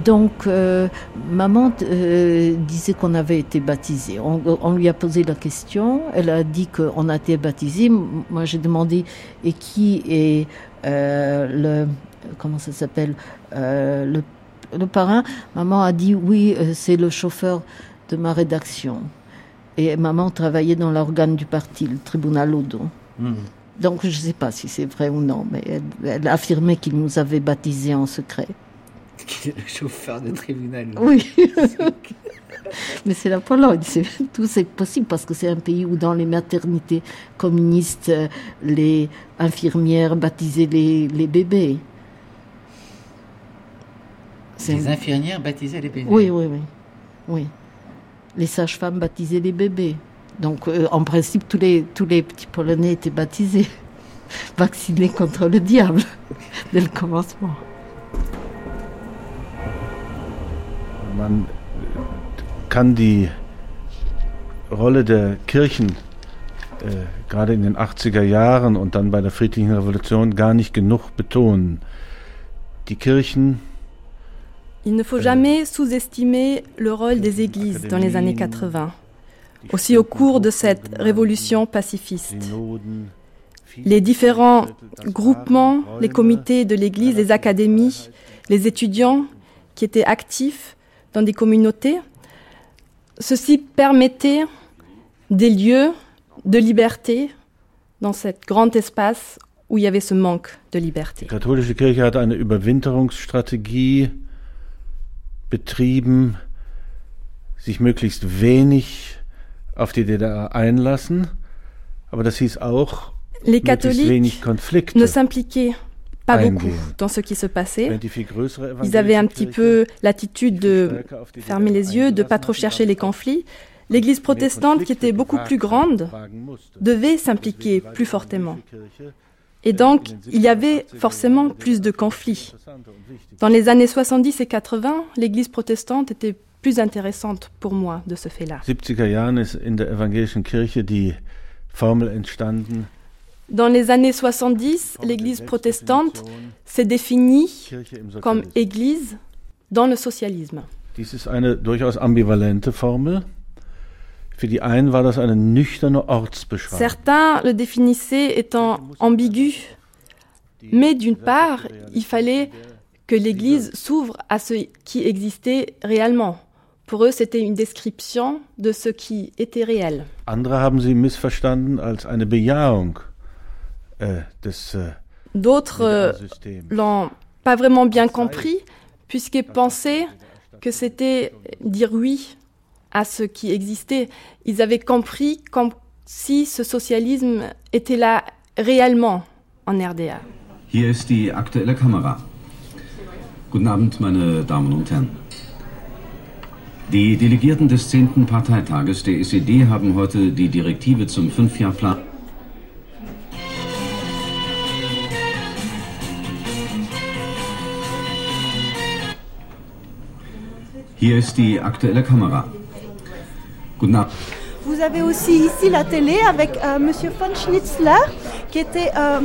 Donc, euh, maman euh, disait qu'on avait été baptisé. On, lui a posé la question. Elle a dit qu'on a été baptisé. Moi, j'ai demandé et qui est euh, le comment ça s'appelle le, le, parrain? Maman a dit oui, c'est le chauffeur de ma rédaction. Et maman travaillait dans l'organe du parti, le tribunal Odo. Mmh. Donc, je ne sais pas si c'est vrai ou non, mais elle, elle a affirmé qu'il nous avait baptisés en secret qui est le chauffeur de tribunal. Oui. Mais c'est la Pologne, tout c'est possible parce que c'est un pays où dans les maternités communistes, les infirmières baptisaient les, les bébés. Les infirmières baptisaient les bébés Oui, oui, oui. oui. Les sages-femmes baptisaient les bébés. Donc, euh, en principe, tous les, tous les petits Polonais étaient baptisés, vaccinés contre le diable dès le commencement. Man kann die Rolle der Kirchen äh, gerade in den 80er Jahren und dann bei der friedlichen Revolution gar nicht genug betonen. Die Kirchen Il ne faut jamais sous-estimer le rôle des églises dans les années 80, aussi au cours de cette révolution pacifiste. Les différents groupements, les comités de l'église, les académies, les étudiants qui étaient actifs dans des communautés, ceci permettait des lieux de liberté dans cet grand espace où il y avait ce manque de liberté. Die katholische Kirche hat eine Überwinterungsstrategie betrieben, sich möglichst wenig auf die DDR einlassen, aber das hieß auch Les catholiques ne s'impliquaient pas beaucoup dans ce qui se passait. Ils avaient un petit peu l'attitude de fermer les yeux, de pas trop chercher les conflits. L'Église protestante, qui était beaucoup plus grande, devait s'impliquer plus fortement. Et donc, il y avait forcément plus de conflits. Dans les années 70 et 80, l'Église protestante était plus intéressante pour moi de ce fait-là. Dans les années 70, l'Église protestante s'est définie comme Église dans le socialisme. Dies ist eine durchaus ambivalente Formel. Für die einen war das eine nüchterne Ortsbeschreibung. Certains le définissaient étant ambigu, mais d'une part, il fallait que l'Église s'ouvre à ce qui existait réellement. Pour eux, c'était une description de ce qui était réel. Andere haben sie missverstanden als eine Bejahung D'autres euh, l'ont pas vraiment bien compris, puisqu'ils pensaient que c'était dire oui à ce qui existait. Ils avaient compris comme si ce socialisme était là réellement en RDA. Hier ist die aktuelle Kamera. Guten Abend, meine Damen und Herren. Die Delegierten des 10. Parteitages der SED haben heute die Direktive zum Fünfjahrplan. Hier ist die aktuelle Kamera. Guten Abend. Vous avez aussi ici la télé avec euh, Monsieur von Schnitzler, qui était euh,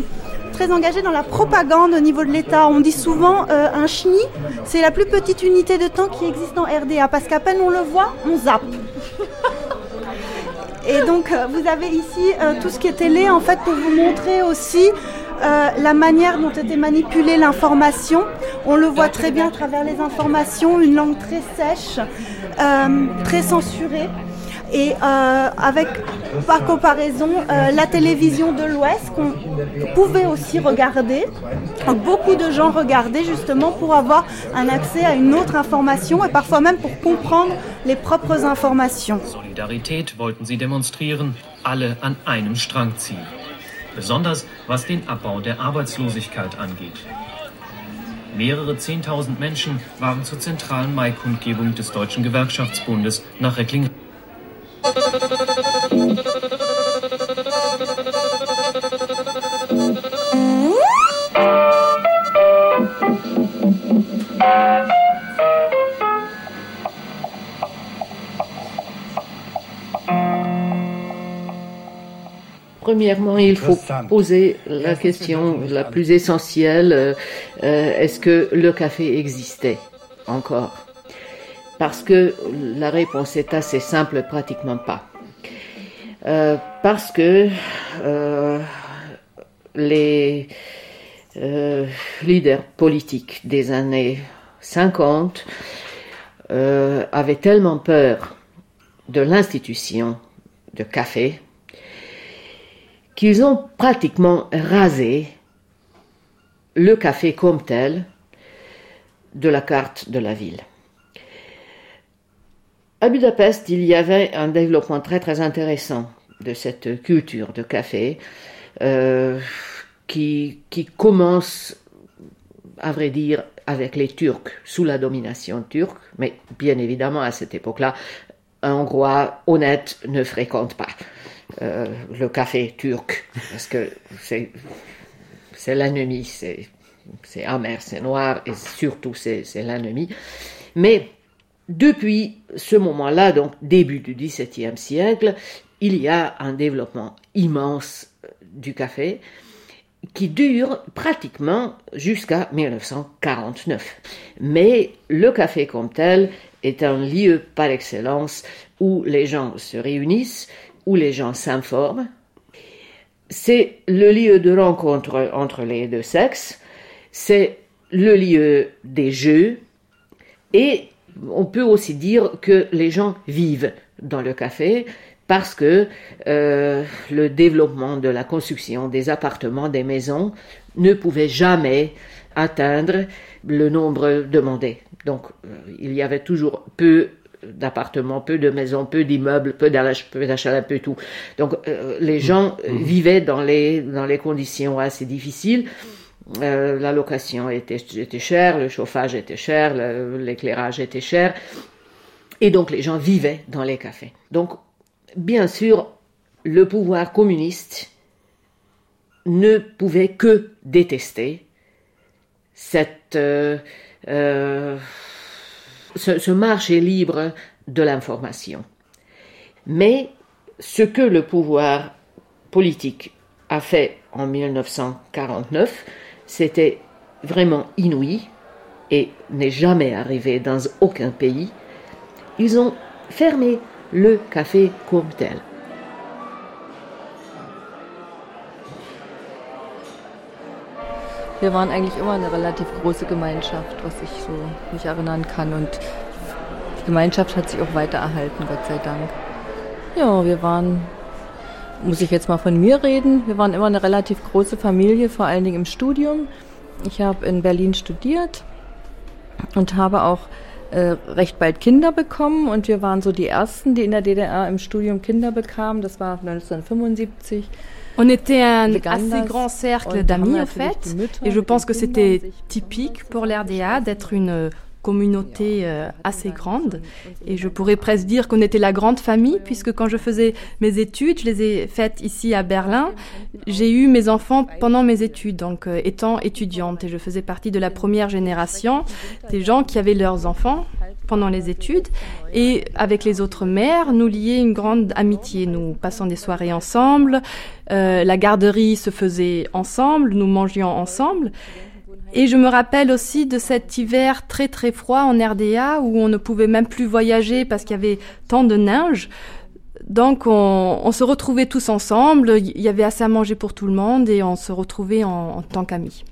très engagé dans la propagande au niveau de l'État. On dit souvent euh, un chenille, c'est la plus petite unité de temps qui existe en RDA, parce qu'à peine on le voit, on zappe. Et donc euh, vous avez ici euh, tout ce qui est télé, en fait, pour vous montrer aussi euh, la manière dont était manipulée l'information. On le voit très bien à travers les informations, une langue très sèche, euh, très censurée. Et euh, avec, par comparaison, euh, la télévision de l'Ouest qu'on pouvait aussi regarder. Beaucoup de gens regardaient justement pour avoir un accès à une autre information et parfois même pour comprendre les propres informations. Solidarität wollten sie demonstrieren, alle an einem Strang ziehen. Besonders was den Abbau der Arbeitslosigkeit angeht. Mehrere Zehntausend Menschen waren zur zentralen Maikundgebung des Deutschen Gewerkschaftsbundes nach Recklinghausen. Premièrement, il faut poser la question la plus essentielle, euh, euh, est-ce que le café existait encore? Parce que la réponse est assez simple, pratiquement pas. Euh, parce que les leaders politiques des années 50 avaient tellement peur de l'institution de café qu'ils ont pratiquement rasé le café comme tel de la carte de la ville. À Budapest, il y avait un développement très très intéressant de cette culture de café euh, qui, qui commence, à vrai dire, avec les Turcs, sous la domination turque, mais bien évidemment à cette époque-là, un Hongrois honnête ne fréquente pas euh, le café turc, parce que c'est, c'est l'ennemi, c'est, c'est amer, c'est noir, et surtout c'est, c'est l'ennemi. Mais depuis ce moment-là, donc début du XVIIe siècle, il y a un développement immense euh, du café qui dure pratiquement jusqu'à 1949. Mais le café comme tel est un lieu par excellence où les gens se réunissent, où les gens s'informent. C'est le lieu de rencontre entre les deux sexes, c'est le lieu des jeux et on peut aussi dire que les gens vivent dans le café parce que euh, le développement de la construction des appartements, des maisons, ne pouvait jamais atteindre le nombre demandé. Donc euh, il y avait toujours peu d'appartements, peu de maisons, peu d'immeubles, peu d'achats, peu tout. Donc euh, les gens mmh. vivaient dans les, dans les conditions assez difficiles. Euh, la location était, était chère, le chauffage était cher, l'éclairage était cher. Et donc les gens vivaient dans les cafés. Donc, bien sûr, le pouvoir communiste ne pouvait que détester cette, euh, euh, ce, marché libre de l'information. Mais ce que le pouvoir politique a fait en 1949, c'était vraiment inouï et n'est jamais arrivé dans aucun pays. Ils ont fermé le café comme Wir waren eigentlich immer eine relativ große Gemeinschaft, was ich so mich erinnern kann. Und die Gemeinschaft hat sich auch weiter erhalten, Gott sei Dank. Ja, wir waren muss ich jetzt mal von mir reden. Wir waren immer eine relativ große Familie, vor allen Dingen im Studium. Ich habe in Berlin studiert und habe auch äh, recht bald Kinder bekommen und wir waren so die ersten, die in der DDR im Studium Kinder bekamen. Das war 1975. On était un assez grand cercle d'amis en fait, et je pense que c'était typique pour l'RDA d'être une communauté euh, assez grande. Et je pourrais presque dire qu'on était la grande famille, puisque quand je faisais mes études, je les ai faites ici à Berlin, j'ai eu mes enfants pendant mes études, donc euh, étant étudiante. Et je faisais partie de la première génération des gens qui avaient leurs enfants pendant les études. Et avec les autres mères, nous liait une grande amitié. Nous passons des soirées ensemble, euh, la garderie se faisait ensemble, nous mangions ensemble. Et je me rappelle aussi de cet hiver très très froid en RDA où on ne pouvait même plus voyager parce qu'il y avait tant de neige. Donc on, se retrouvait tous ensemble, il y avait assez à manger pour tout le monde et on se retrouvait en, tant qu'amis.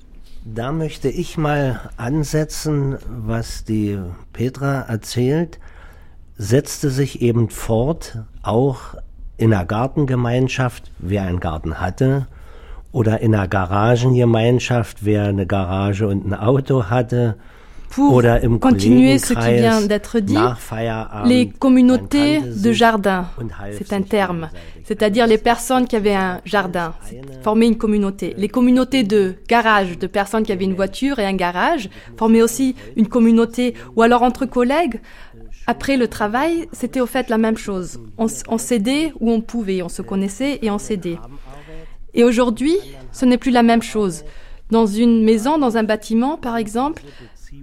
Da möchte ich mal ansetzen, was die Petra erzählt, setzte sich eben fort, auch in einer Gartengemeinschaft, wer einen Garten hatte, oder in einer Garagengemeinschaft, wer eine Garage und ein Auto hatte. Pour continuer ce qui vient d'être dit, les communautés de jardin, c'est un terme, c'est-à-dire les personnes qui avaient un jardin, formaient une communauté. Les communautés de garage, de personnes qui avaient une voiture et un garage, formaient aussi une communauté, ou alors entre collègues, après le travail, c'était au fait la même chose. On, on s'aidait où on pouvait, on se connaissait et on s'aidait. Et aujourd'hui, ce n'est plus la même chose. Dans une maison, dans un bâtiment, par exemple,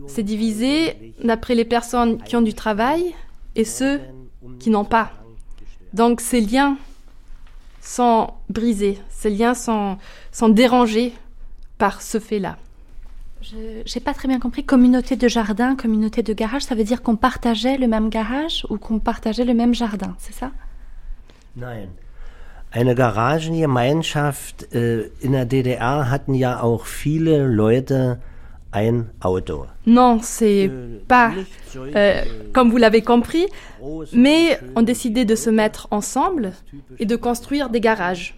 c'est divisé d'après les personnes qui ont du travail et ceux qui n'ont pas. Donc ces liens sont brisés, ces liens sont, sont dérangés par ce fait-là. Je n'ai pas très bien compris. Communauté de jardin, communauté de garage, ça veut dire qu'on partageait le même garage ou qu'on partageait le même jardin, c'est ça? Non. Eine Garagengemeinschaft äh, in der DDR hatten ja auch viele Leute ein Auto. Non, c'est euh, pas euh, comme vous l'avez compris, mais on décidait de se mettre ensemble et de construire des garages.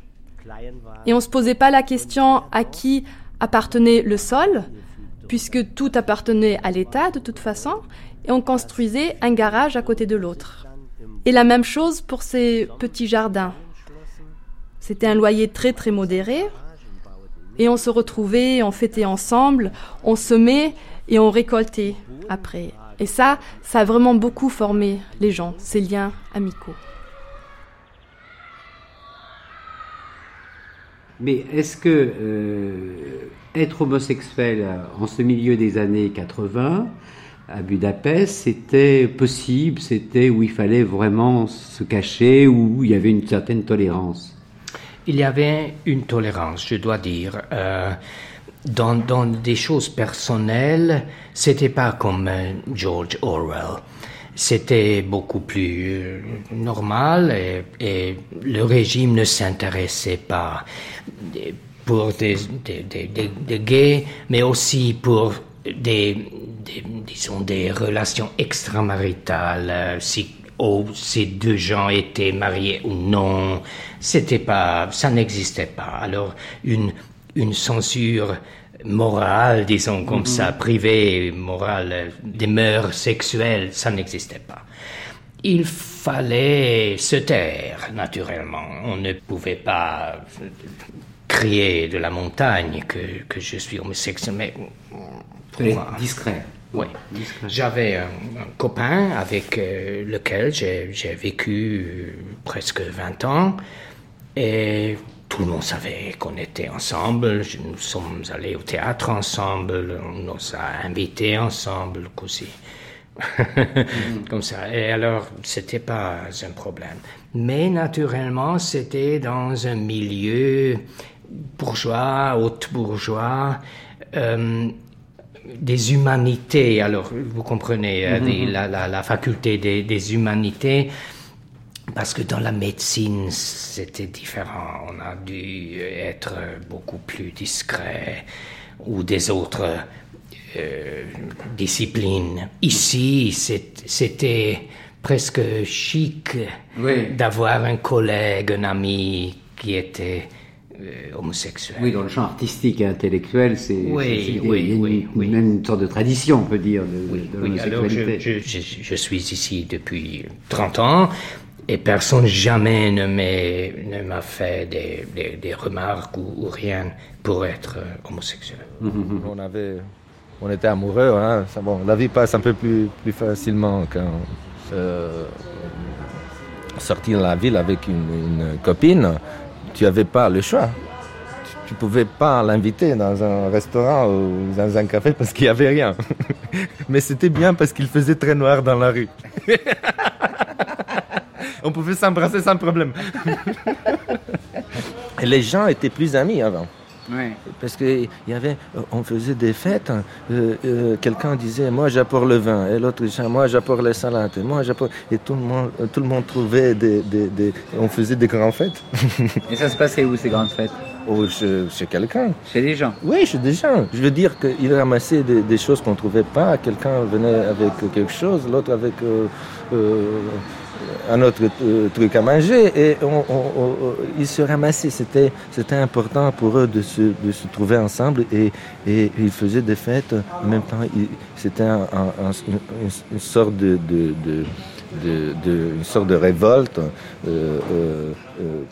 Et on se posait pas la question à qui appartenait le sol, puisque tout appartenait à l'État de toute façon, et on construisait un garage à côté de l'autre. Et la même chose pour ces petits jardins. C'était un loyer très très modéré. Et on se retrouvait, on fêtait ensemble, on semait et on récoltait après. Et ça, ça a vraiment beaucoup formé les gens, ces liens amicaux. Mais est-ce que euh, être homosexuel en ce milieu des années 80 à Budapest, c'était possible, c'était où il fallait vraiment se cacher, où il y avait une certaine tolérance? Il y avait une tolérance, je dois dire. Euh, dans, des choses personnelles, c'était pas comme euh, George Orwell. C'était beaucoup plus euh, normal et, le régime ne s'intéressait pas pour des, gays, mais aussi pour des, disons, des relations extramaritales, oh, ces deux gens étaient mariés ou non, c'était pas, ça n'existait pas. Alors, une, une censure morale, disons comme ça, mhm. privée, morale, des mœurs sexuelles, ça n'existait pas. Il fallait se taire, naturellement. On ne pouvait pas crier de la montagne que, que je suis homosexuel, mais discret. Oui. J'avais un, copain avec euh, lequel j'ai vécu euh, presque 20 ans et tout le monde savait qu'on était ensemble. Nous sommes allés au théâtre ensemble, on nous a invités ensemble aussi. Comme ça. Et alors, c'était pas un problème. Mais naturellement, c'était dans un milieu bourgeois, haute bourgeois. Euh, des humanités, alors vous comprenez, euh, mm-hmm. la, faculté des, humanités, parce que dans la médecine, c'était différent. On a dû être beaucoup plus discret, ou des autres euh, disciplines. Ici, c'était presque chic d'avoir un collègue, un ami qui était euh, homosexuel. Oui, dans le champ artistique et intellectuel, c'est oui, oui, oui, oui, même une sorte de tradition, on peut dire, de, de l'homosexualité. Je, je, je, suis ici depuis 30 ans et personne jamais ne m'a fait des, des, des remarques ou, rien pour être euh, homosexuel. On avait, on était amoureux, hein, ça, bon, la vie passe un peu plus, plus facilement quand euh, sortir dans la ville avec une, une copine tu n'avais pas le choix. Tu ne pouvais pas l'inviter dans un restaurant ou dans un café parce qu'il n'y avait rien. Mais c'était bien parce qu'il faisait très noir dans la rue. On pouvait s'embrasser sans problème. Et les gens étaient plus amis avant. Parce que y avait, euh, on faisait des fêtes, euh, euh, quelqu'un disait moi j'apporte le vin, et l'autre disait moi j'apporte les salades, et moi j'apporte, et tout le monde, tout le monde trouvait des, des, on faisait des grandes fêtes. et ça se passait où ces grandes fêtes? Oh, chez, quelqu'un. Chez des gens Oui, chez des gens. Je veux dire qu'il ramassait des, choses qu'on ne trouvait pas. Quelqu'un venait avec quelque chose, l'autre avec un autre euh, truc à manger et ils se ramassaient. C'était, c'était important pour eux de se, de se trouver ensemble et, ils faisaient des fêtes. En même temps, c'était un, une, sorte de, une sorte de révolte euh, euh,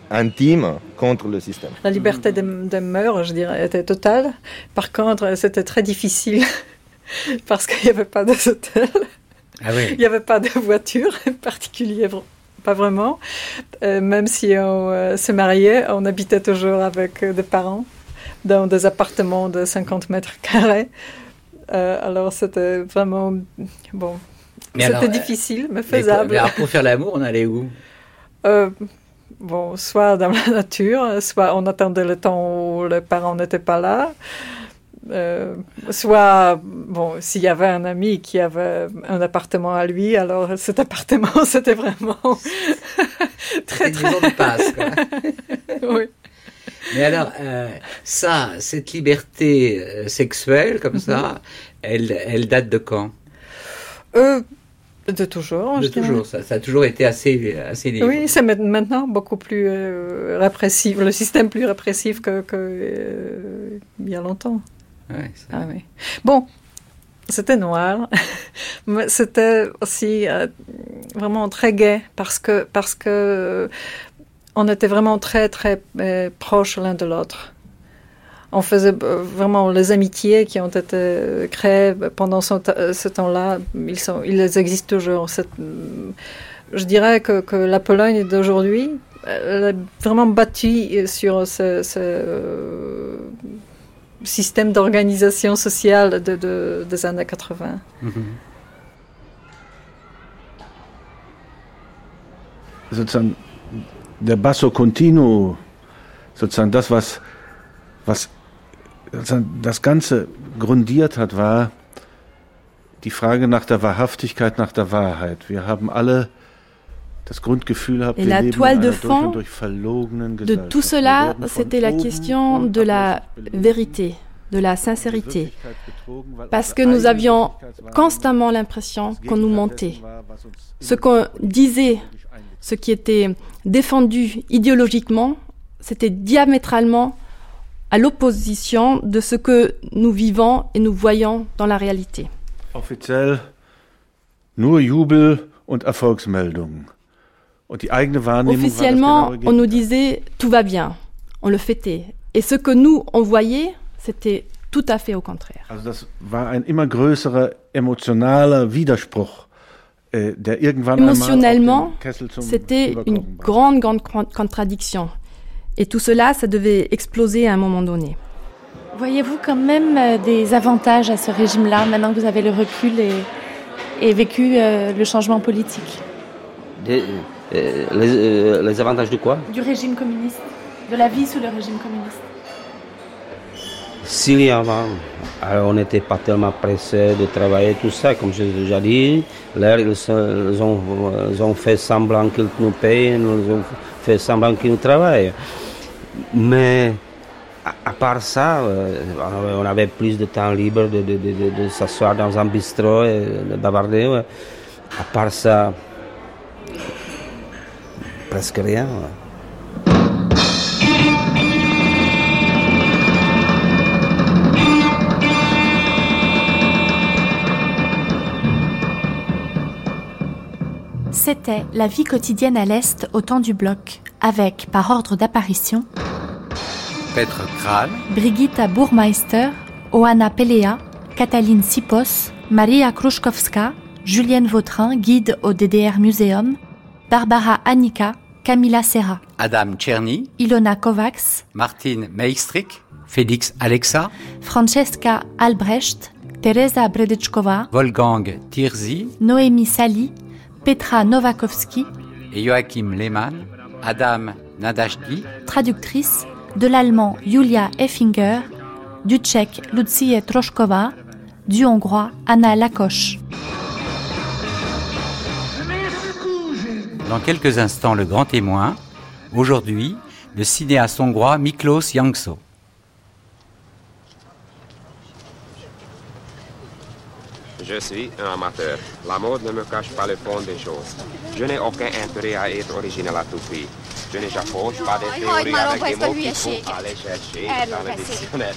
intime contre le système. La liberté des, des, mœurs, je dirais, était totale. Par contre, c'était très difficile parce qu'il n'y avait pas de hôtels. Ah Il n'y avait pas de voiture particulière, pas vraiment. Euh, même si on euh, se mariait, on habitait toujours avec euh, des parents dans des appartements de 50 mètres carrés. alors c'était vraiment bon. C'était difficile, mais faisable. Mais, pour faire l'amour, on allait où? Bon, soit dans la nature, soit on attendait le temps où les parents n'étaient pas là. Euh, soit, bon, s'il y avait un ami qui avait un appartement à lui, alors cet appartement, c'était vraiment très, très... De passe, quoi. oui. Mais alors, euh, ça, cette liberté euh, sexuelle, comme ça, mhm. elle, elle date de quand? De toujours. De toujours, ça, ça, a toujours été assez, assez libre. Oui, c'est maintenant beaucoup plus répressif, le système plus répressif que, que il y a longtemps. Ah, bon, C'était noir, mais c'était aussi euh, vraiment très gai parce que parce que on était vraiment très très euh, proches l'un de l'autre. On faisait euh, vraiment les amitiés qui ont été créées pendant ce, temps-là. Ils sont, ils existent toujours. je dirais que, que la Pologne d'aujourd'hui, elle est vraiment bâtie sur ce, ce système d'organisation sociale de, de, des années 80. Mhm. Sozusagen der Basso Continuo, sozusagen das, was, was das Ganze grundiert hat, war die Frage nach der Wahrhaftigkeit, nach der Wahrheit. Wir haben alle Et la toile de fond de tout cela, c'était la question de la vérité, de la sincérité. Parce que nous avions constamment l'impression qu'on nous mentait. Ce qu'on disait, ce qui était défendu idéologiquement, c'était diamétralement à l'opposition de ce que nous vivons et nous voyons dans la réalité. Offiziell nur Jubel und Erfolgsmeldungen. Officiellement, on nous disait tout va bien, on le fêtait. Et ce que nous, on voyait, c'était tout à fait au contraire. Émotionnellement, c'était une grande, grande contradiction. Et tout cela, ça devait exploser à un moment donné. Voyez-vous quand même euh, des avantages à ce régime-là, maintenant que vous avez le recul et, vécu euh, le changement politique? Euh, euh, les, avantages de quoi? Du régime communiste, de la vie sous le régime communiste. S'il y avant, alors on n'était pas tellement pressé de travailler tout ça, comme j'ai déjà dit. Là, ils, ont, fait semblant qu'ils nous payent, ils ont fait semblant qu'ils nous travaillent. Mais à, part ça, euh, on avait plus de temps libre de, s'asseoir dans un bistrot et de bavarder. À part ça, presque rien. C'était la vie quotidienne à l'Est au temps du bloc, avec, par ordre d'apparition, Petre Kral, Brigitta Burmeister, Oana Pelea, Katalin Sipos, Maria Kruszkowska, Julienne Vautrin, guide au DDR Museum, Barbara Annika, Camilla Serra, Adam Czerny, Ilona Kovacs, Martin Meistrik, Félix Alexa, Francesca Albrecht, Teresa Bredechkova, Wolfgang Tirzi, Noémie Sali, Petra Novakovski et Joachim Lehmann, Adam Nadashdi, traductrice de l'allemand Julia Effinger, du tchèque Lucie Troshkova, du hongrois Anna Lakoche. Dans quelques instants, le grand témoin. Aujourd'hui, le cinéaste hongrois Miklos Yankso. Je suis un amateur. La mode ne me cache pas le fond des choses. Je n'ai aucun intérêt à être original à tout prix. Je n'échafaudge pas des théories avec des mots qu'il faut aller chercher dans le dictionnaire.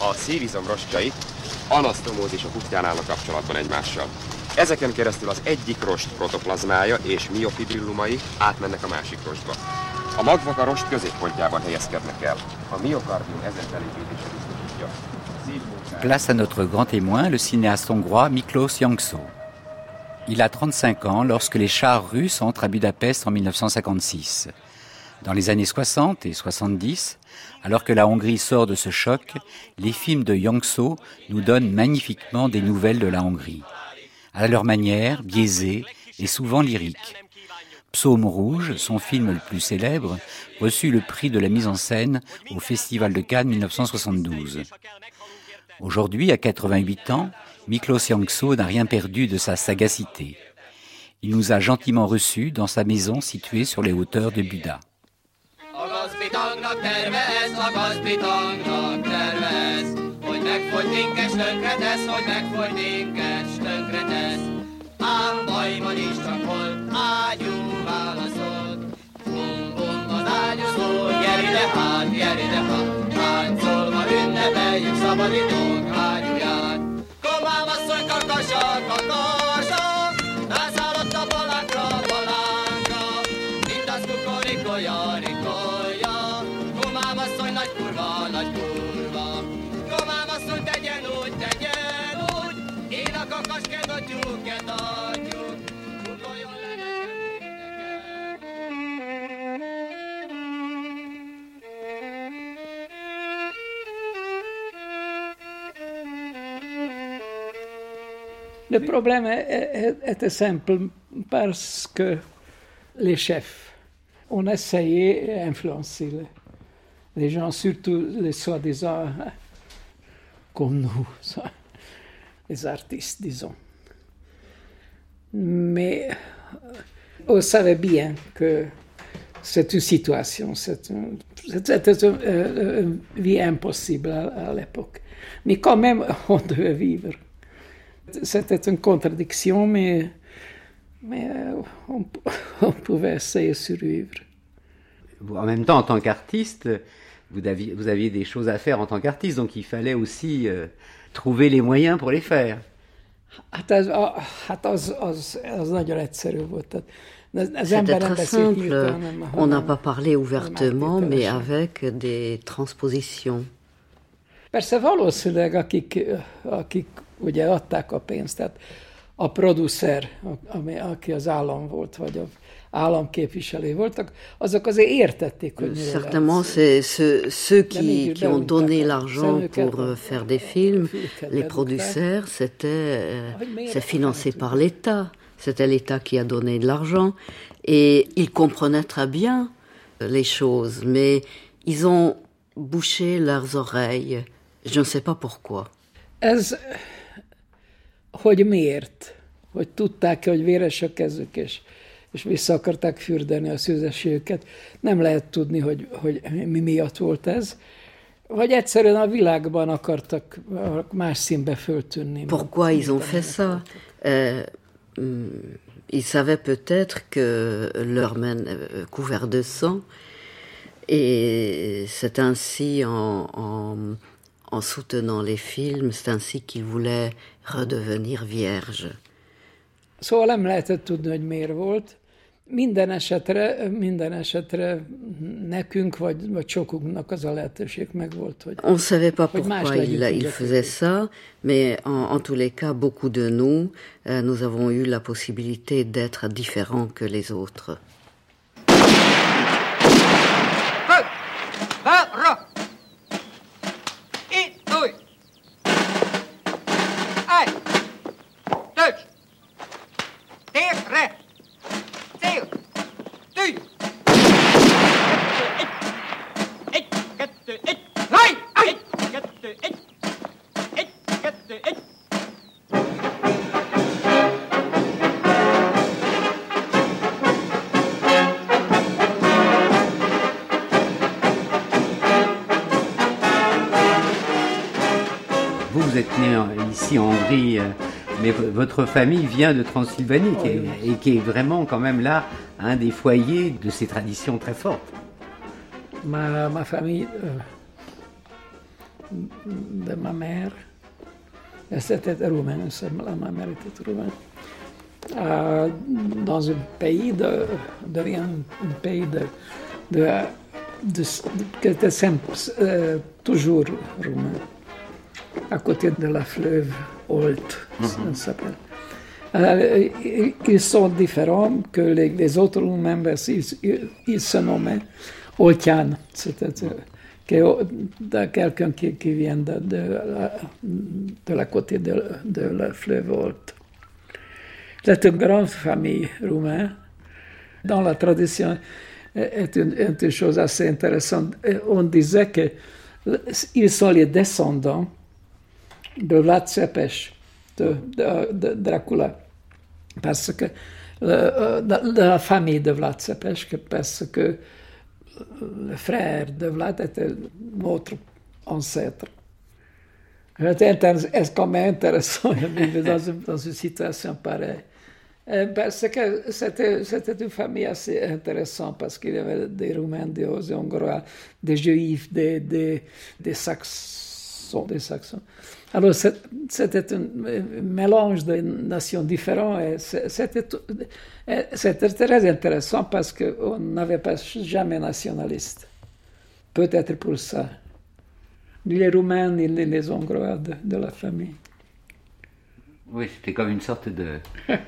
A szívizom rostjait anasztomózisok útján állnak kapcsolatban egymással. Ezeken. Place à notre grand témoin, le cinéaste hongrois Miklos Yankso. Il a 35 ans lorsque les chars russes entrent à Budapest en 1956. Dans les années 60 et 70, alors que la Hongrie sort de ce choc, les films de Yankso nous donnent magnifiquement des nouvelles de la Hongrie à leur manière, biaisée et souvent lyrique. Psaume rouge, son film le plus célèbre, reçut le prix de la mise en scène au Festival de Cannes 1972. Aujourd'hui, à 88 ans, Miklos Yankso n'a rien perdu de sa sagacité. Il nous a gentiment reçus dans sa maison située sur les hauteurs de Buda. Megfogy minket, tönkre tesz, hogy megfogy minket, tönkre tesz. Ám bajban is csak volt, ágyú válaszolt. Bum, bum, az ágyúzó, gyere ide hát, gyere ide hát, táncolva ünnepeljük szabadítónk ágyúját. Komám asszony, Le problème était simple parce que les chefs ont essayé d'influencer les gens, surtout les soi-disant comme nous, les artistes, disons. Mais on savait bien que c'est une situation, c'était une, vie impossible à l'époque. Mais quand même, on devait vivre. C'était une contradiction, mais, mais euh, on, on, pouvait essayer de survivre. En même temps, en tant qu'artiste, vous aviez, vous aviez des choses à faire en tant qu'artiste, donc il fallait aussi euh, trouver les moyens pour les faire. C'était très simple. On n'a pas parlé ouvertement, mais avec des transpositions. Persze valószínűleg akik, akik ugye adták a pénzt, tehát a producer, ami, aki az állam volt, vagy a államképviselő voltak, azok azért értették, hogy Certainement, c'est ceux, ceux qui, qui ont donné l'argent pour euh, faire des films, les producers, c'était euh, c'est financé par l'État. C'était l'État qui a donné de l'argent et ils comprenaient très bien euh, les choses, mais ils ont bouché leurs oreilles. Je ne sais pas pourquoi. Ez, hogy miért? Hogy tudták hogy véres a kezük, és, és vissza akarták fürdeni a szűzességüket. Nem lehet tudni, hogy, hogy mi miatt volt ez. Vagy egyszerűen a világban akartak más színbe föltűnni. Pourquoi ils ont fait ça? Euh, ils savaient peut-être que leur main euh, couvert de sang, et c'est ainsi en, en en soutenant les films, c'est ainsi qu'il voulait redevenir vierge. Szóval nem lehetett tudni, hogy miért volt. Minden esetre, minden esetre nekünk, vagy, vagy sokunknak az a lehetőség hogy On savait pas pourquoi il, il faisait ça, mais en, en tous les cas, beaucoup de nous, euh, nous avons eu la possibilité d'être différents que les autres. Votre famille vient de Transylvanie et qui est vraiment quand même là un des foyers de ces traditions très fortes. Ma, ma famille euh, de ma mère, c'était roumain, ma mère était roumaine. Euh, dans un pays de, devient un pays de, de, de, de, euh, toujours roumain, à côté de la fleuve Olt, mm s'appelle. Euh, ils sont différents que les, les autres membres, ils, ils, se nommaient Oltian, c'est-à-dire quelqu'un qui, qui, vient de, de, la, de la côté de, de la fleuve Olt. C'est une grande famille roumaine. Dans la tradition, est une, une chose assez intéressante. On disait qu'ils sont les descendants de Vlad Cepes, de, Dracula. Parce que de, de, la famille de Vlad Cepes, parce que le frère de Vlad était notre ancêtre. C'est quand même intéressant? De vivre dans une, situation pareille. Parce que c'était une famille assez intéressante parce qu'il y avait des Roumains, des Hongrois, des Juifs, des, des, des Saxons. Des Saxons. Alors c'était un mélange de nations différentes et c'était très intéressant parce qu'on n'avait pas jamais nationaliste. Peut-être pour ça. Ni les Roumains ni les Hongrois de, de la famille. Oui, c'était comme une sorte de.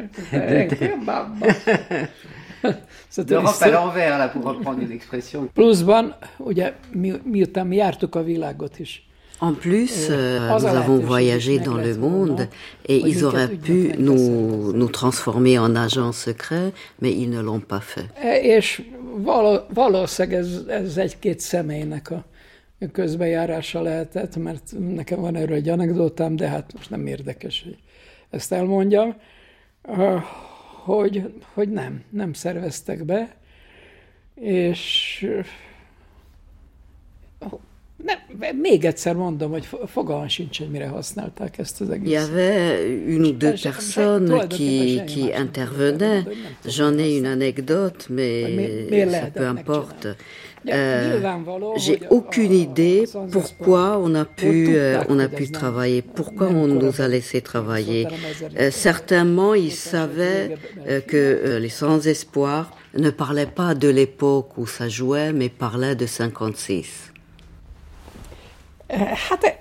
D'Europe à l'envers, là, pour reprendre une expression. Pluszban, ugye, mi, miután mi jártuk a világot is, En plus, euh, nous avons voyagé dans le monde et ils auraient pu nous, nous transformer en agents secrets, mais ils ne l'ont pas fait. És valószínűleg ez, ez egy-két személynek a közbejárása lehetett, mert nekem van erről egy anekdótám, de hát most nem érdekes, hogy ezt elmondjam, hogy, hogy nem, nem szerveztek be, és Il y avait une ou deux personnes qui, qui intervenaient. J'en ai une anecdote, mais ça peu importe. Euh, J'ai aucune idée pourquoi on a pu, euh, on a pu travailler, pourquoi on nous a laissé travailler? Euh, certainement, ils savaient euh, que les sans-espoir ne parlaient pas de l'époque où ça jouait, mais parlaient de 56. Hát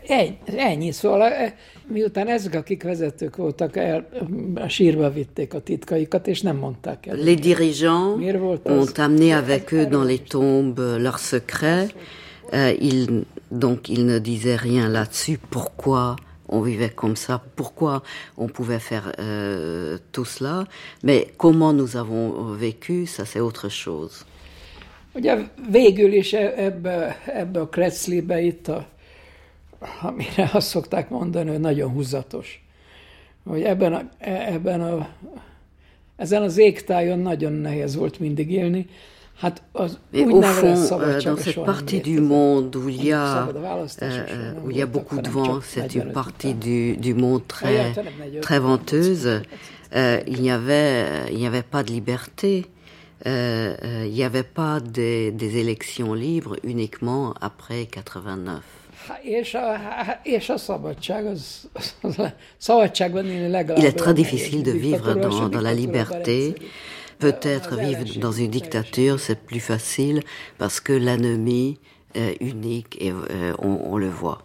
ennyi, szóval miután ezek, akik vezetők voltak, el, a sírba vitték a titkaikat, és nem mondták el. Les dirigeants ont amené avec eux dans les tombes leurs secrets. Euh, ils, donc ils ne disaient rien là-dessus. Pourquoi on vivait comme ça, pourquoi on pouvait faire euh, tout cela, mais comment nous avons vécu, ça c'est autre chose. Ugye végül is ebbe, ebbe a Kretzlibe itt a amire azt szokták mondani, hogy nagyon húzatos. Hogy ebben a, ebben a, ezen az égtájon nagyon nehéz volt mindig élni. Mais au fond, euh, dans cette partie du monde où il y a, euh, où il y a beaucoup de vent, c'est une partie du, du monde très, très venteuse, euh, il n'y avait, il n'y avait pas de liberté. Euh, euh, il n'y avait pas des, des élections libres uniquement après 89. Il est très difficile de vivre dans, dans la liberté. Peut-être vivre dans une dictature, c'est plus facile parce que l'ennemi est unique et euh, on, on le voit.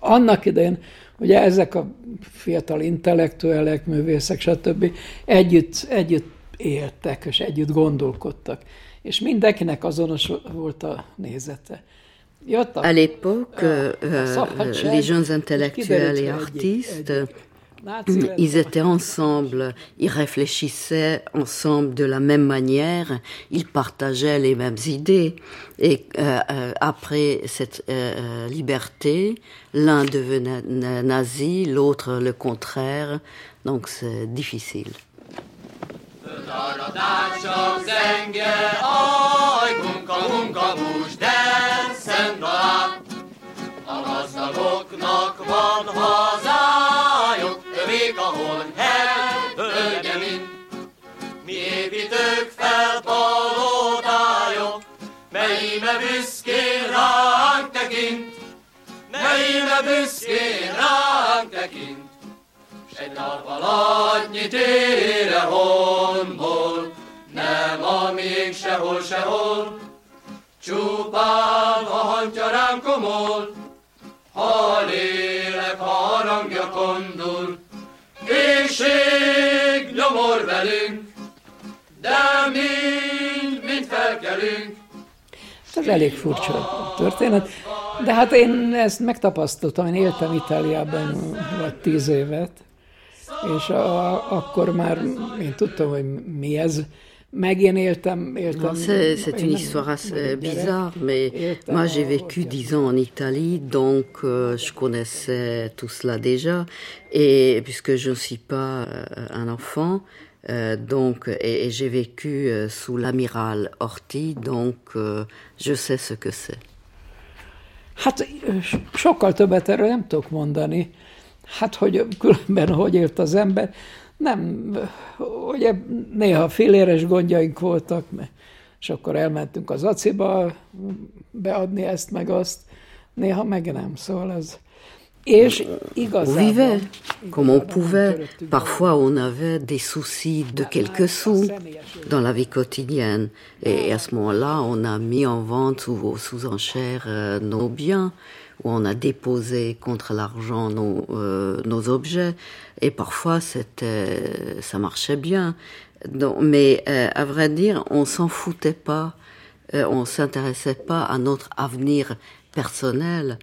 Annak idején, ugye ezek a fiatal intellektuelek, művészek, stb. együtt, együtt éltek, és együtt gondolkodtak. És mindenkinek azonos volt a nézete. À l'époque, euh, les jeunes intellectuels et artistes, ils étaient ensemble, ils réfléchissaient ensemble de la même manière, ils partageaient les mêmes idées. Et euh, euh après cette euh, liberté, l'un devenait nazi, l'autre le contraire, donc c'est difficile. A gazdagoknak van hazájuk, övék, ahol hely, völgye mind. Mi építők fel palótájuk, melyime büszkén ránk tekint, melyime büszkén ránk tekint. Nap alattnyi tére honból, nem a még sehol, sehol, csupán a hantja ránk komol, ha lélek harangja kondul, éjség nyomor velünk, de mind, mind felkelünk. Ez elég furcsa történet, de hát én ezt megtapasztaltam, én éltem Itáliában vagy tíz évet, és a, akkor már én tudtam, hogy mi ez, C'est une histoire assez bizarre, mais moi j'ai vécu dix ans en Italie, donc euh, je connaissais tout cela déjà. Et puisque je ne suis pas euh, un enfant, euh, donc et, et j'ai vécu sous l'amiral Horthy, donc je sais ce que c'est. Hát sokkal többet erről nem tudok mondani. Hát, hogy különben hogy élt az ember? Nem, ugye néha filéres gondjaink voltak, és akkor elmentünk az aciba beadni ezt meg azt, néha meg nem, szóval ez... És on vivait comme on pouvait. Parfois, on avait des soucis de quelques sous dans la vie quotidienne. Et à ce moment-là, on a mis en vente ou aux sous-enchères euh, nos biens. Où on a déposé contre l'argent nos, nos objets. Et parfois, ça marchait bien. Mais à vrai dire, on s'en foutait pas. on s'intéressait pas à notre avenir personnel.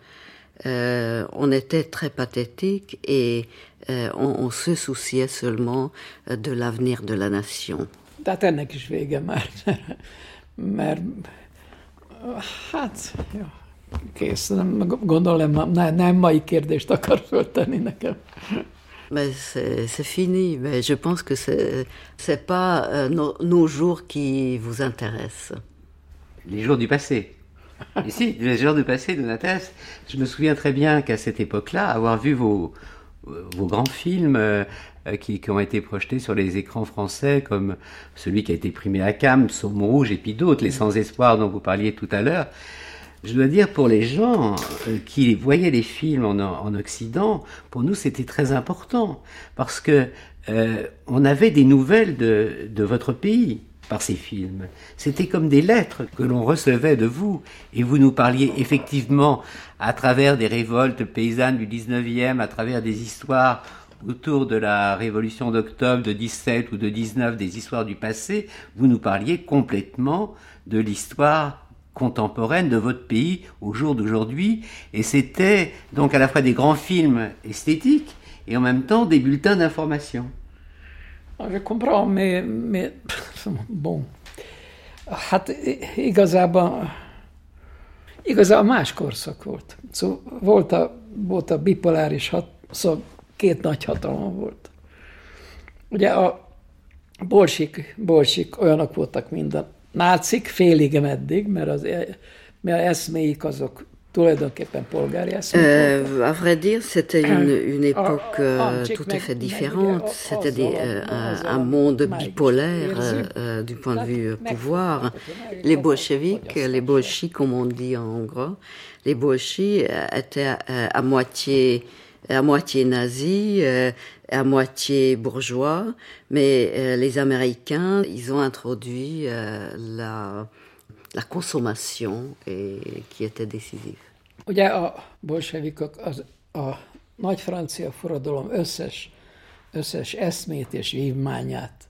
on était très pathétique et on, se souciait seulement de l'avenir de la nation. kész, nem, gondolom, nem, nem mai kérdést akar föltenni nekem. Mais c'est fini. Mais je pense que c'est pas euh, nos, nos jours qui vous intéressent. Les jours du passé. Ici, les jours du passé intéressent. Je me souviens très bien qu'à cette époque-là, avoir vu vos, vos grands films euh, qui, qui, ont été projetés sur les écrans français, comme celui qui a été primé à Cannes, Somme Rouge, et puis d'autres, Les Sans-Espoir dont vous parliez tout à l'heure. Je dois dire, pour les gens euh, qui voyaient les films en, en Occident, pour nous, c'était très important, parce que euh, on avait des nouvelles de, de votre pays par ces films. C'était comme des lettres que l'on recevait de vous, et vous nous parliez effectivement à travers des révoltes paysannes du 19e, à travers des histoires autour de la révolution d'octobre de 17 ou de 19, des histoires du passé, vous nous parliez complètement de l'histoire contemporaine de votre pays au jour d'aujourd'hui, et c'était donc à la fois des grands films esthétiques et en même temps des bulletins d'information. Je comprends, mais, mais bon, hát igazában, igazában más korszak volt. Szóval volt a, volt a bipoláris hat, szóval két nagy hatalom volt. Ugye a bolsik, bolsik olyanok voltak, mint a nácik, félig meddig, mert az mert eszméik azok Euh, à vrai dire, c'était une, une, époque euh, tout à fait différente. C'était euh, un, un, monde bipolaire euh, du point de vue pouvoir. Les bolcheviks, les bolcheviks comme on dit en hongrois, les bolcheviks étaient à, moitié à moitié nazis, à moitié bourgeois, mais les Américains, ils ont introduit la la consommation et qui était décisive. Ugye a bolsevikok az a nagy francia forradalom összes, összes eszmét és vívmányát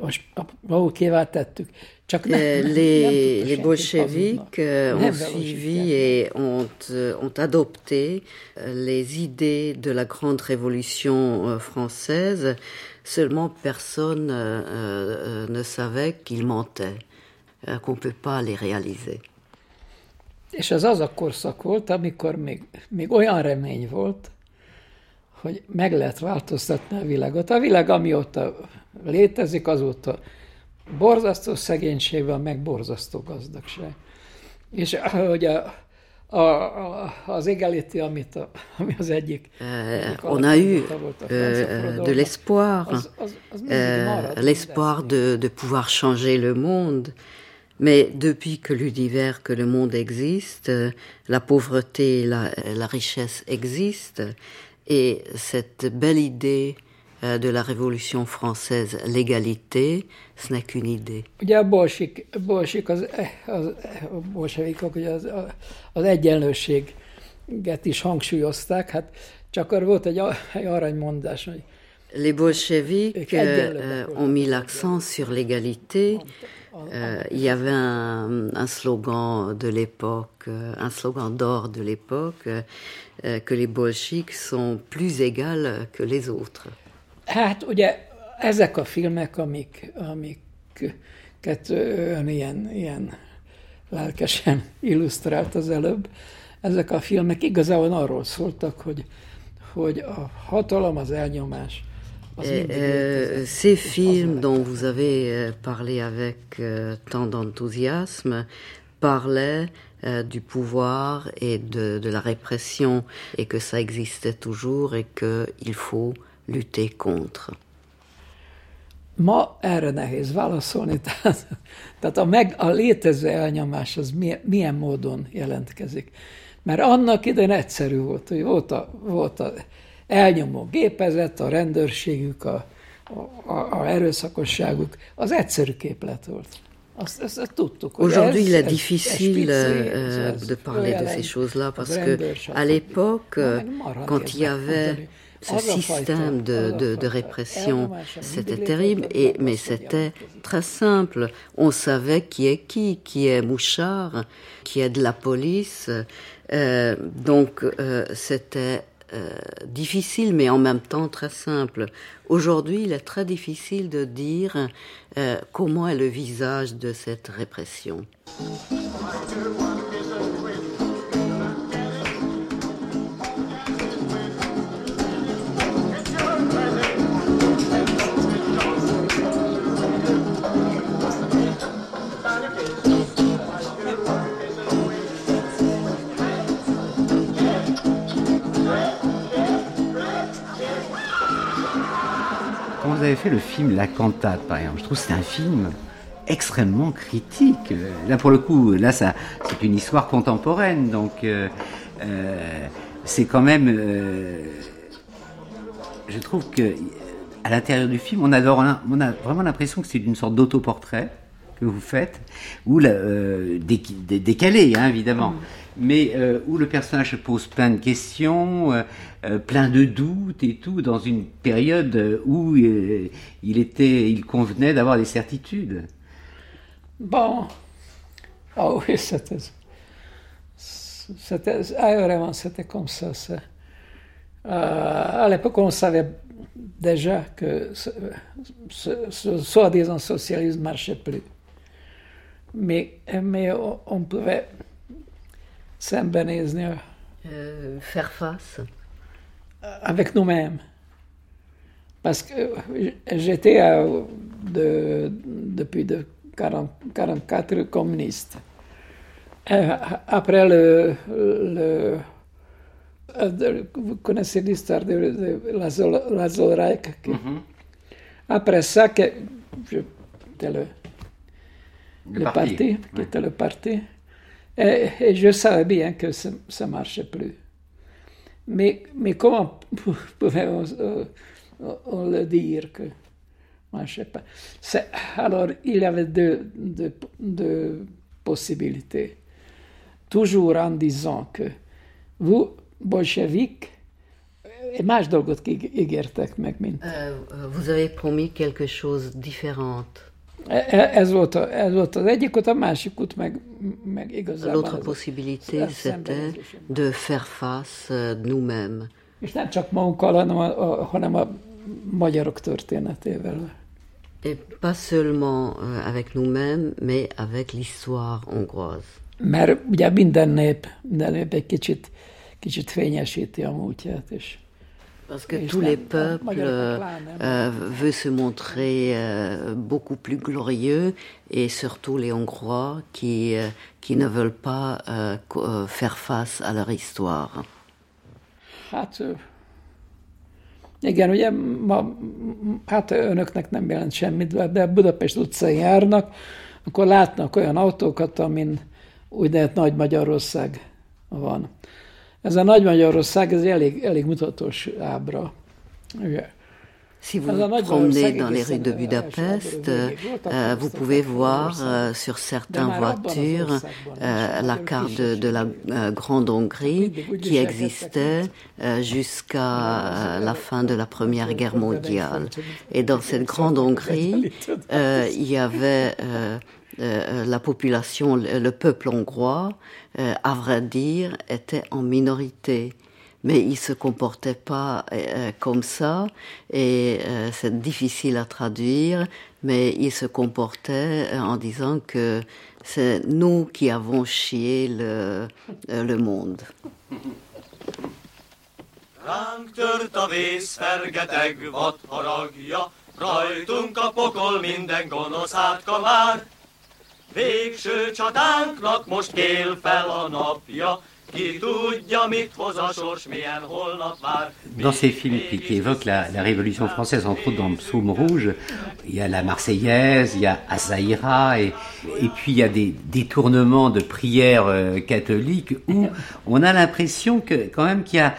most magukévá tettük. Csak nem, les, les bolcheviques euh, ont suivi et ont, euh, ont adopté euh, les idées de la grande révolution française, seulement personne ne savait qu'ils mentaient. Euh, qu'on ne peut pas les réaliser. És ez az a korszak volt, amikor még, még olyan remény volt, hogy meg lehet változtatni a világot. A világ, amióta létezik, azóta. Borzasztó szegénység van, meg borzasztó gazdagság. És hogy a, a, a, az égalité, amit a, ami az egyik... Uh, on a eu uh, de l'espoir, uh, l'espoir de, de pouvoir changer le monde, Mais depuis que l'univers, que le monde existe, la pauvreté, la, la richesse existent, et cette belle idée de la Révolution française, l'égalité, ce n'est qu'une idée. Ugye a bolsik, bolsik az, az, a bolsevikok ugye az, az egyenlőséget is hangsúlyozták, hát csak arra volt egy, egy aranymondás, hogy Les bolcheviks euh, ont mis l'accent sur l'égalité. Euh, il y avait un, un slogan de l'époque, euh, un slogan d'or de l'époque, euh, que les bolcheviks sont plus égales que les autres. Hát ugye ezek a filmek, amik, amiket ön ilyen, ilyen lelkesen illusztrált az előbb, ezek a filmek igazából arról szóltak, hogy, hogy a hatalom, az elnyomás, Euh, ces films dont vous avez euh, parlé avec euh, tant d'enthousiasme parlaient du pouvoir et de, de, la répression et que ça existait toujours et qu'il faut lutter contre. Ma erre nehéz válaszolni, tehát, tehát a, meg, a létező elnyomás az milyen, milyen módon jelentkezik. Mert annak idején egyszerű volt, hogy volt a, volt a elnyomó gépezet, a rendőrségük, a, a, a erőszakosságuk, az egyszerű képlet volt. Aujourd'hui, il est difficile euh, de parler de ces choses-là parce que à l'époque, quand il y avait ce système de, de, répression, c'était terrible, et, mais c'était très simple. On savait qui est qui, qui est Mouchard, qui est de la police. Euh, donc euh, c'était euh, difficile, mais en même temps très simple. Aujourd'hui, il est très difficile de dire comment est le visage de cette répression. Vous avez fait le film La Cantate, par exemple, je trouve que c'est un film extrêmement critique. Là, pour le coup, là, c'est une histoire contemporaine, donc euh, euh, c'est quand même. Euh, je trouve que à l'intérieur du film, on a vraiment l'impression que c'est une sorte d'autoportrait que vous faites, ou décalé, hein, évidemment. Mm mais euh, où le personnage se pose plein de questions, euh, euh, plein de doutes et tout, dans une période où il était, il convenait d'avoir des certitudes. Bon, ah oui, c'était, c'était, ah, vraiment, c'était comme ça. à l'époque, on savait déjà que ce, ce, soi-disant socialisme ne marchait plus. Mais, mais on pouvait euh, faire face avec nous-mêmes. Parce que j'étais de, depuis de 44 communiste. Euh, après le, le euh, vous connaissez l'histoire de, de la, mm-hmm. Après ça, que, le, le, le parti, parti qui était le parti, et, je savais bien que ça ne marchait plus. Mais, comment pouvait-on euh, le dire que ne marchait pas? Alors, il y avait deux, possibilités. Toujours en disant que vous, bolcheviques, et más dolgot ígértek meg, mint... Vous avez promis quelque chose différent. L'autre possibilité, c'était de faire face euh, nous-mêmes. Et pas seulement euh, avec nous-mêmes, mais avec l'histoire hongroise. Mert ugye minden nép, minden nép egy kicsit, kicsit fényesíti a múltját, és parce que tous les peuples euh, euh, veulent se montrer euh, beaucoup plus glorieux et surtout les Hongrois qui, euh, qui ne veulent pas euh, euh, faire face à leur histoire. Hát, igen, ugye ma, hát önöknek nem jelent semmit, de Budapest utcán járnak, akkor látnak olyan autókat, amin úgynevezett Nagy Magyarország van. Ez a Nagy Magyarország, ez elég, elég mutatós ábra. Ugye? Si vous vous promenez dans les rues de Budapest, euh, vous pouvez voir euh, sur certaines voitures euh, la carte de, de la Grande Hongrie qui existait jusqu'à la fin de la Première Guerre mondiale. Et dans cette Grande Hongrie, il y avait euh, la population, le, peuple hongrois, euh, à vrai dire, était en minorité. Mais il se comportait pas euh, comme ça, et c'est difficile à traduire, mais il se comportait en disant que c'est nous qui avons chié le, monde. Dans ces films qui, qui évoquent la, la, Révolution française, entre autres dans Psaume Rouge, il y a la Marseillaise, il y a Azaïra, et, et puis il y a des détournements de prières euh, catholiques où on a l'impression que quand même qu'il y a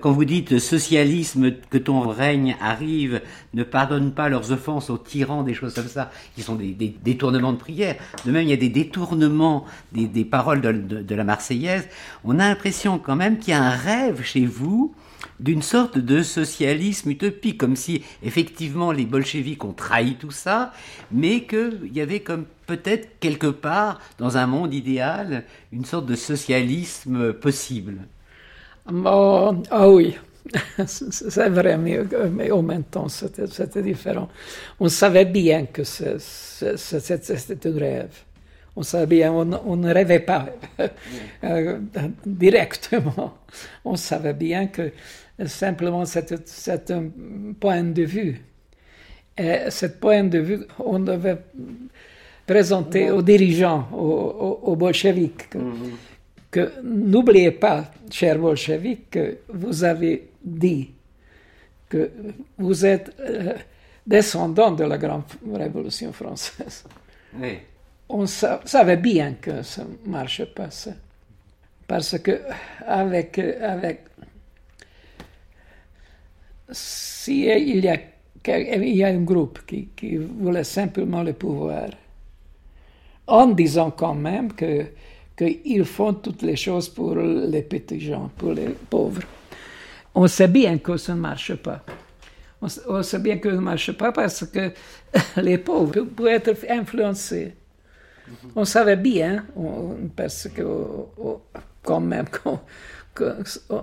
quand vous dites socialisme, que ton règne arrive, ne pardonne pas leurs offenses aux tyrans, des choses comme ça, qui sont des, détournements de prière. De même, il y a des détournements des, paroles de, la Marseillaise. On a l'impression quand même qu'il y a un rêve chez vous d'une sorte de socialisme utopique, comme si effectivement les bolcheviks ont trahi tout ça, mais qu'il y avait comme peut-être quelque part dans un monde idéal une sorte de socialisme possible. Ah oui, c'est vrai, mais, en même temps c'était différent. On savait bien que c'était un rêve. On savait bien, on, ne rêvait pas euh, directement. On savait bien que simplement c'est un point de vue. Et ce point de vue, on devait présenter aux dirigeants, aux, bolcheviques, mhm. Que, n'oubliez pas, chers bolcheviques, que vous avez dit que vous êtes euh, descendants de la grande révolution française. On savait bien que ça ne marchait pas, ça. Parce que avec, avec si il y a, il y a un groupe qui, qui voulait simplement le pouvoir, en disant quand même que qu'ils font toutes les choses pour les petits gens, pour les pauvres. On sait bien que ça ne marche pas. On, sait bien que ça ne marche pas parce que les pauvres peuvent être influencés. On savait bien, parce que quand même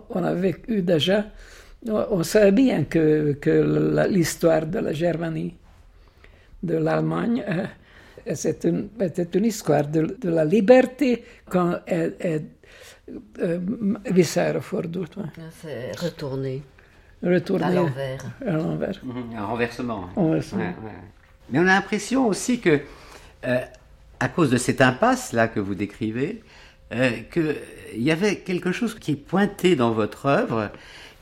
on avait eu déjà, on savait bien que, que l'histoire de la Germanie, de l'Allemagne, euh, c'est une, une, histoire de, de, la liberté quand elle est euh, C'est retourné. Retourné à l'envers. À l'envers. Mhm, un renversement. Mais on a l'impression aussi que, euh, à cause de cette impasse-là que vous décrivez, euh, qu'il y avait quelque chose qui est pointé dans votre œuvre,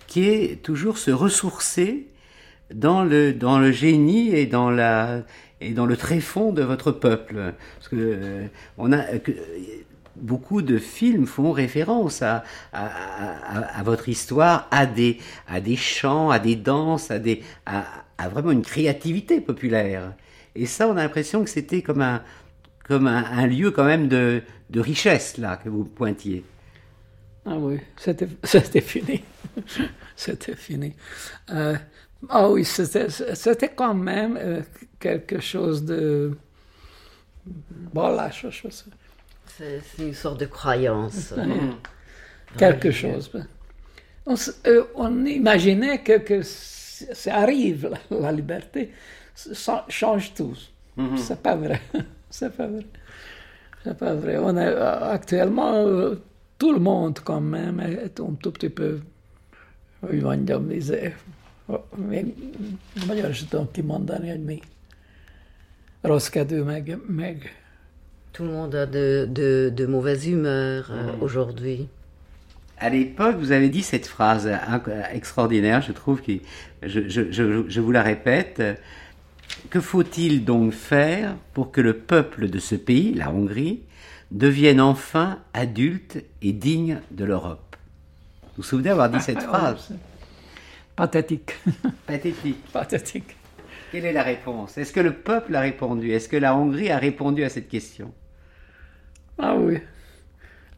qui est toujours se ressourcer dans le, dans le génie et dans la, et dans le tréfonds de votre peuple. Parce que euh, on a beaucoup de films font référence à, à, votre histoire, à des, à des chants, à des danses, à, des, à, vraiment une créativité populaire. Et ça, on a l'impression que c'était comme un, comme un, lieu quand même de, de richesse là que vous pointiez. Ah oui, c'était fini. c'était fini. Euh, ah oui, c'était quand même euh, quelque chose de... Bon, là, C'est une sorte de croyance. quelque chose. On, euh, on, imaginait que, que ça arrive, la, liberté, ça change tout. Mm-hmm. C'est pas vrai. C'est pas vrai. C'est pas vrai. On est, actuellement, tout le monde, quand même, est un tout petit peu, még magyar sem tudom kimondani, hogy mi. Rossz kedvű, meg, meg Tout le monde a de, de, de mauvaise humeur mmh. aujourd'hui. À l'époque, vous avez dit cette phrase extraordinaire, je trouve, que je, je, je, je vous la répète. Que faut-il donc faire pour que le peuple de ce pays, la Hongrie, devienne enfin adulte et digne de l'Europe? Vous vous souvenez avoir dit cette phrase? Pathétique. Pathétique. Pathétique. Quelle est la réponse? Est-ce que le peuple a répondu? Est-ce que la Hongrie a répondu à cette question? Ah oui.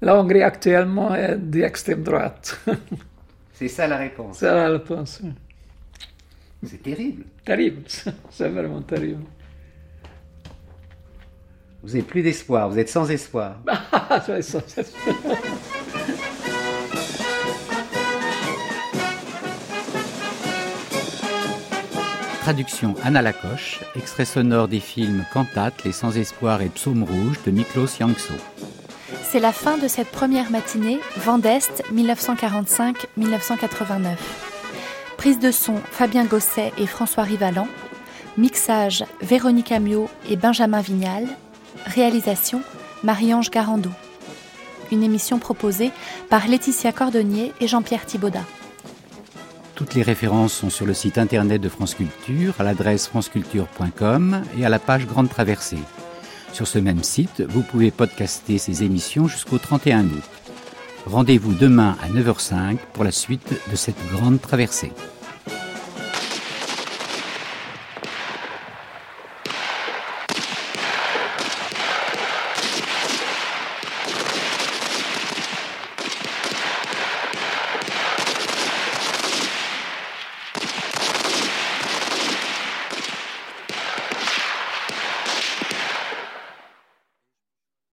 La Hongrie actuellement est d'extrême droite. C'est ça la réponse. C'est la réponse. C'est terrible. Terrible, c'est vraiment terrible. Vous n'avez plus d'espoir, vous êtes sans espoir. sans espoir. Traduction Anna Lacoche, extrait sonore des films Cantate, Les Sans-Espoir et Psaume Rouge de Miklos Yankso. C'est la fin de cette première matinée, Vent d'Est 1945-1989. Prise de son Fabien Gosset et François Rivalan. Mixage Véronique Amiot et Benjamin Vignal. Réalisation Marie-Ange Garando. Une émission proposée par Laetitia Cordonnier et Jean-Pierre Thibaudat. Toutes les références sont sur le site internet de France Culture, à l'adresse franceculture.com et à la page Grande Traversée. Sur ce même site, vous pouvez podcaster ces émissions jusqu'au 31 août. Rendez-vous demain à 9h05 pour la suite de cette grande traversée.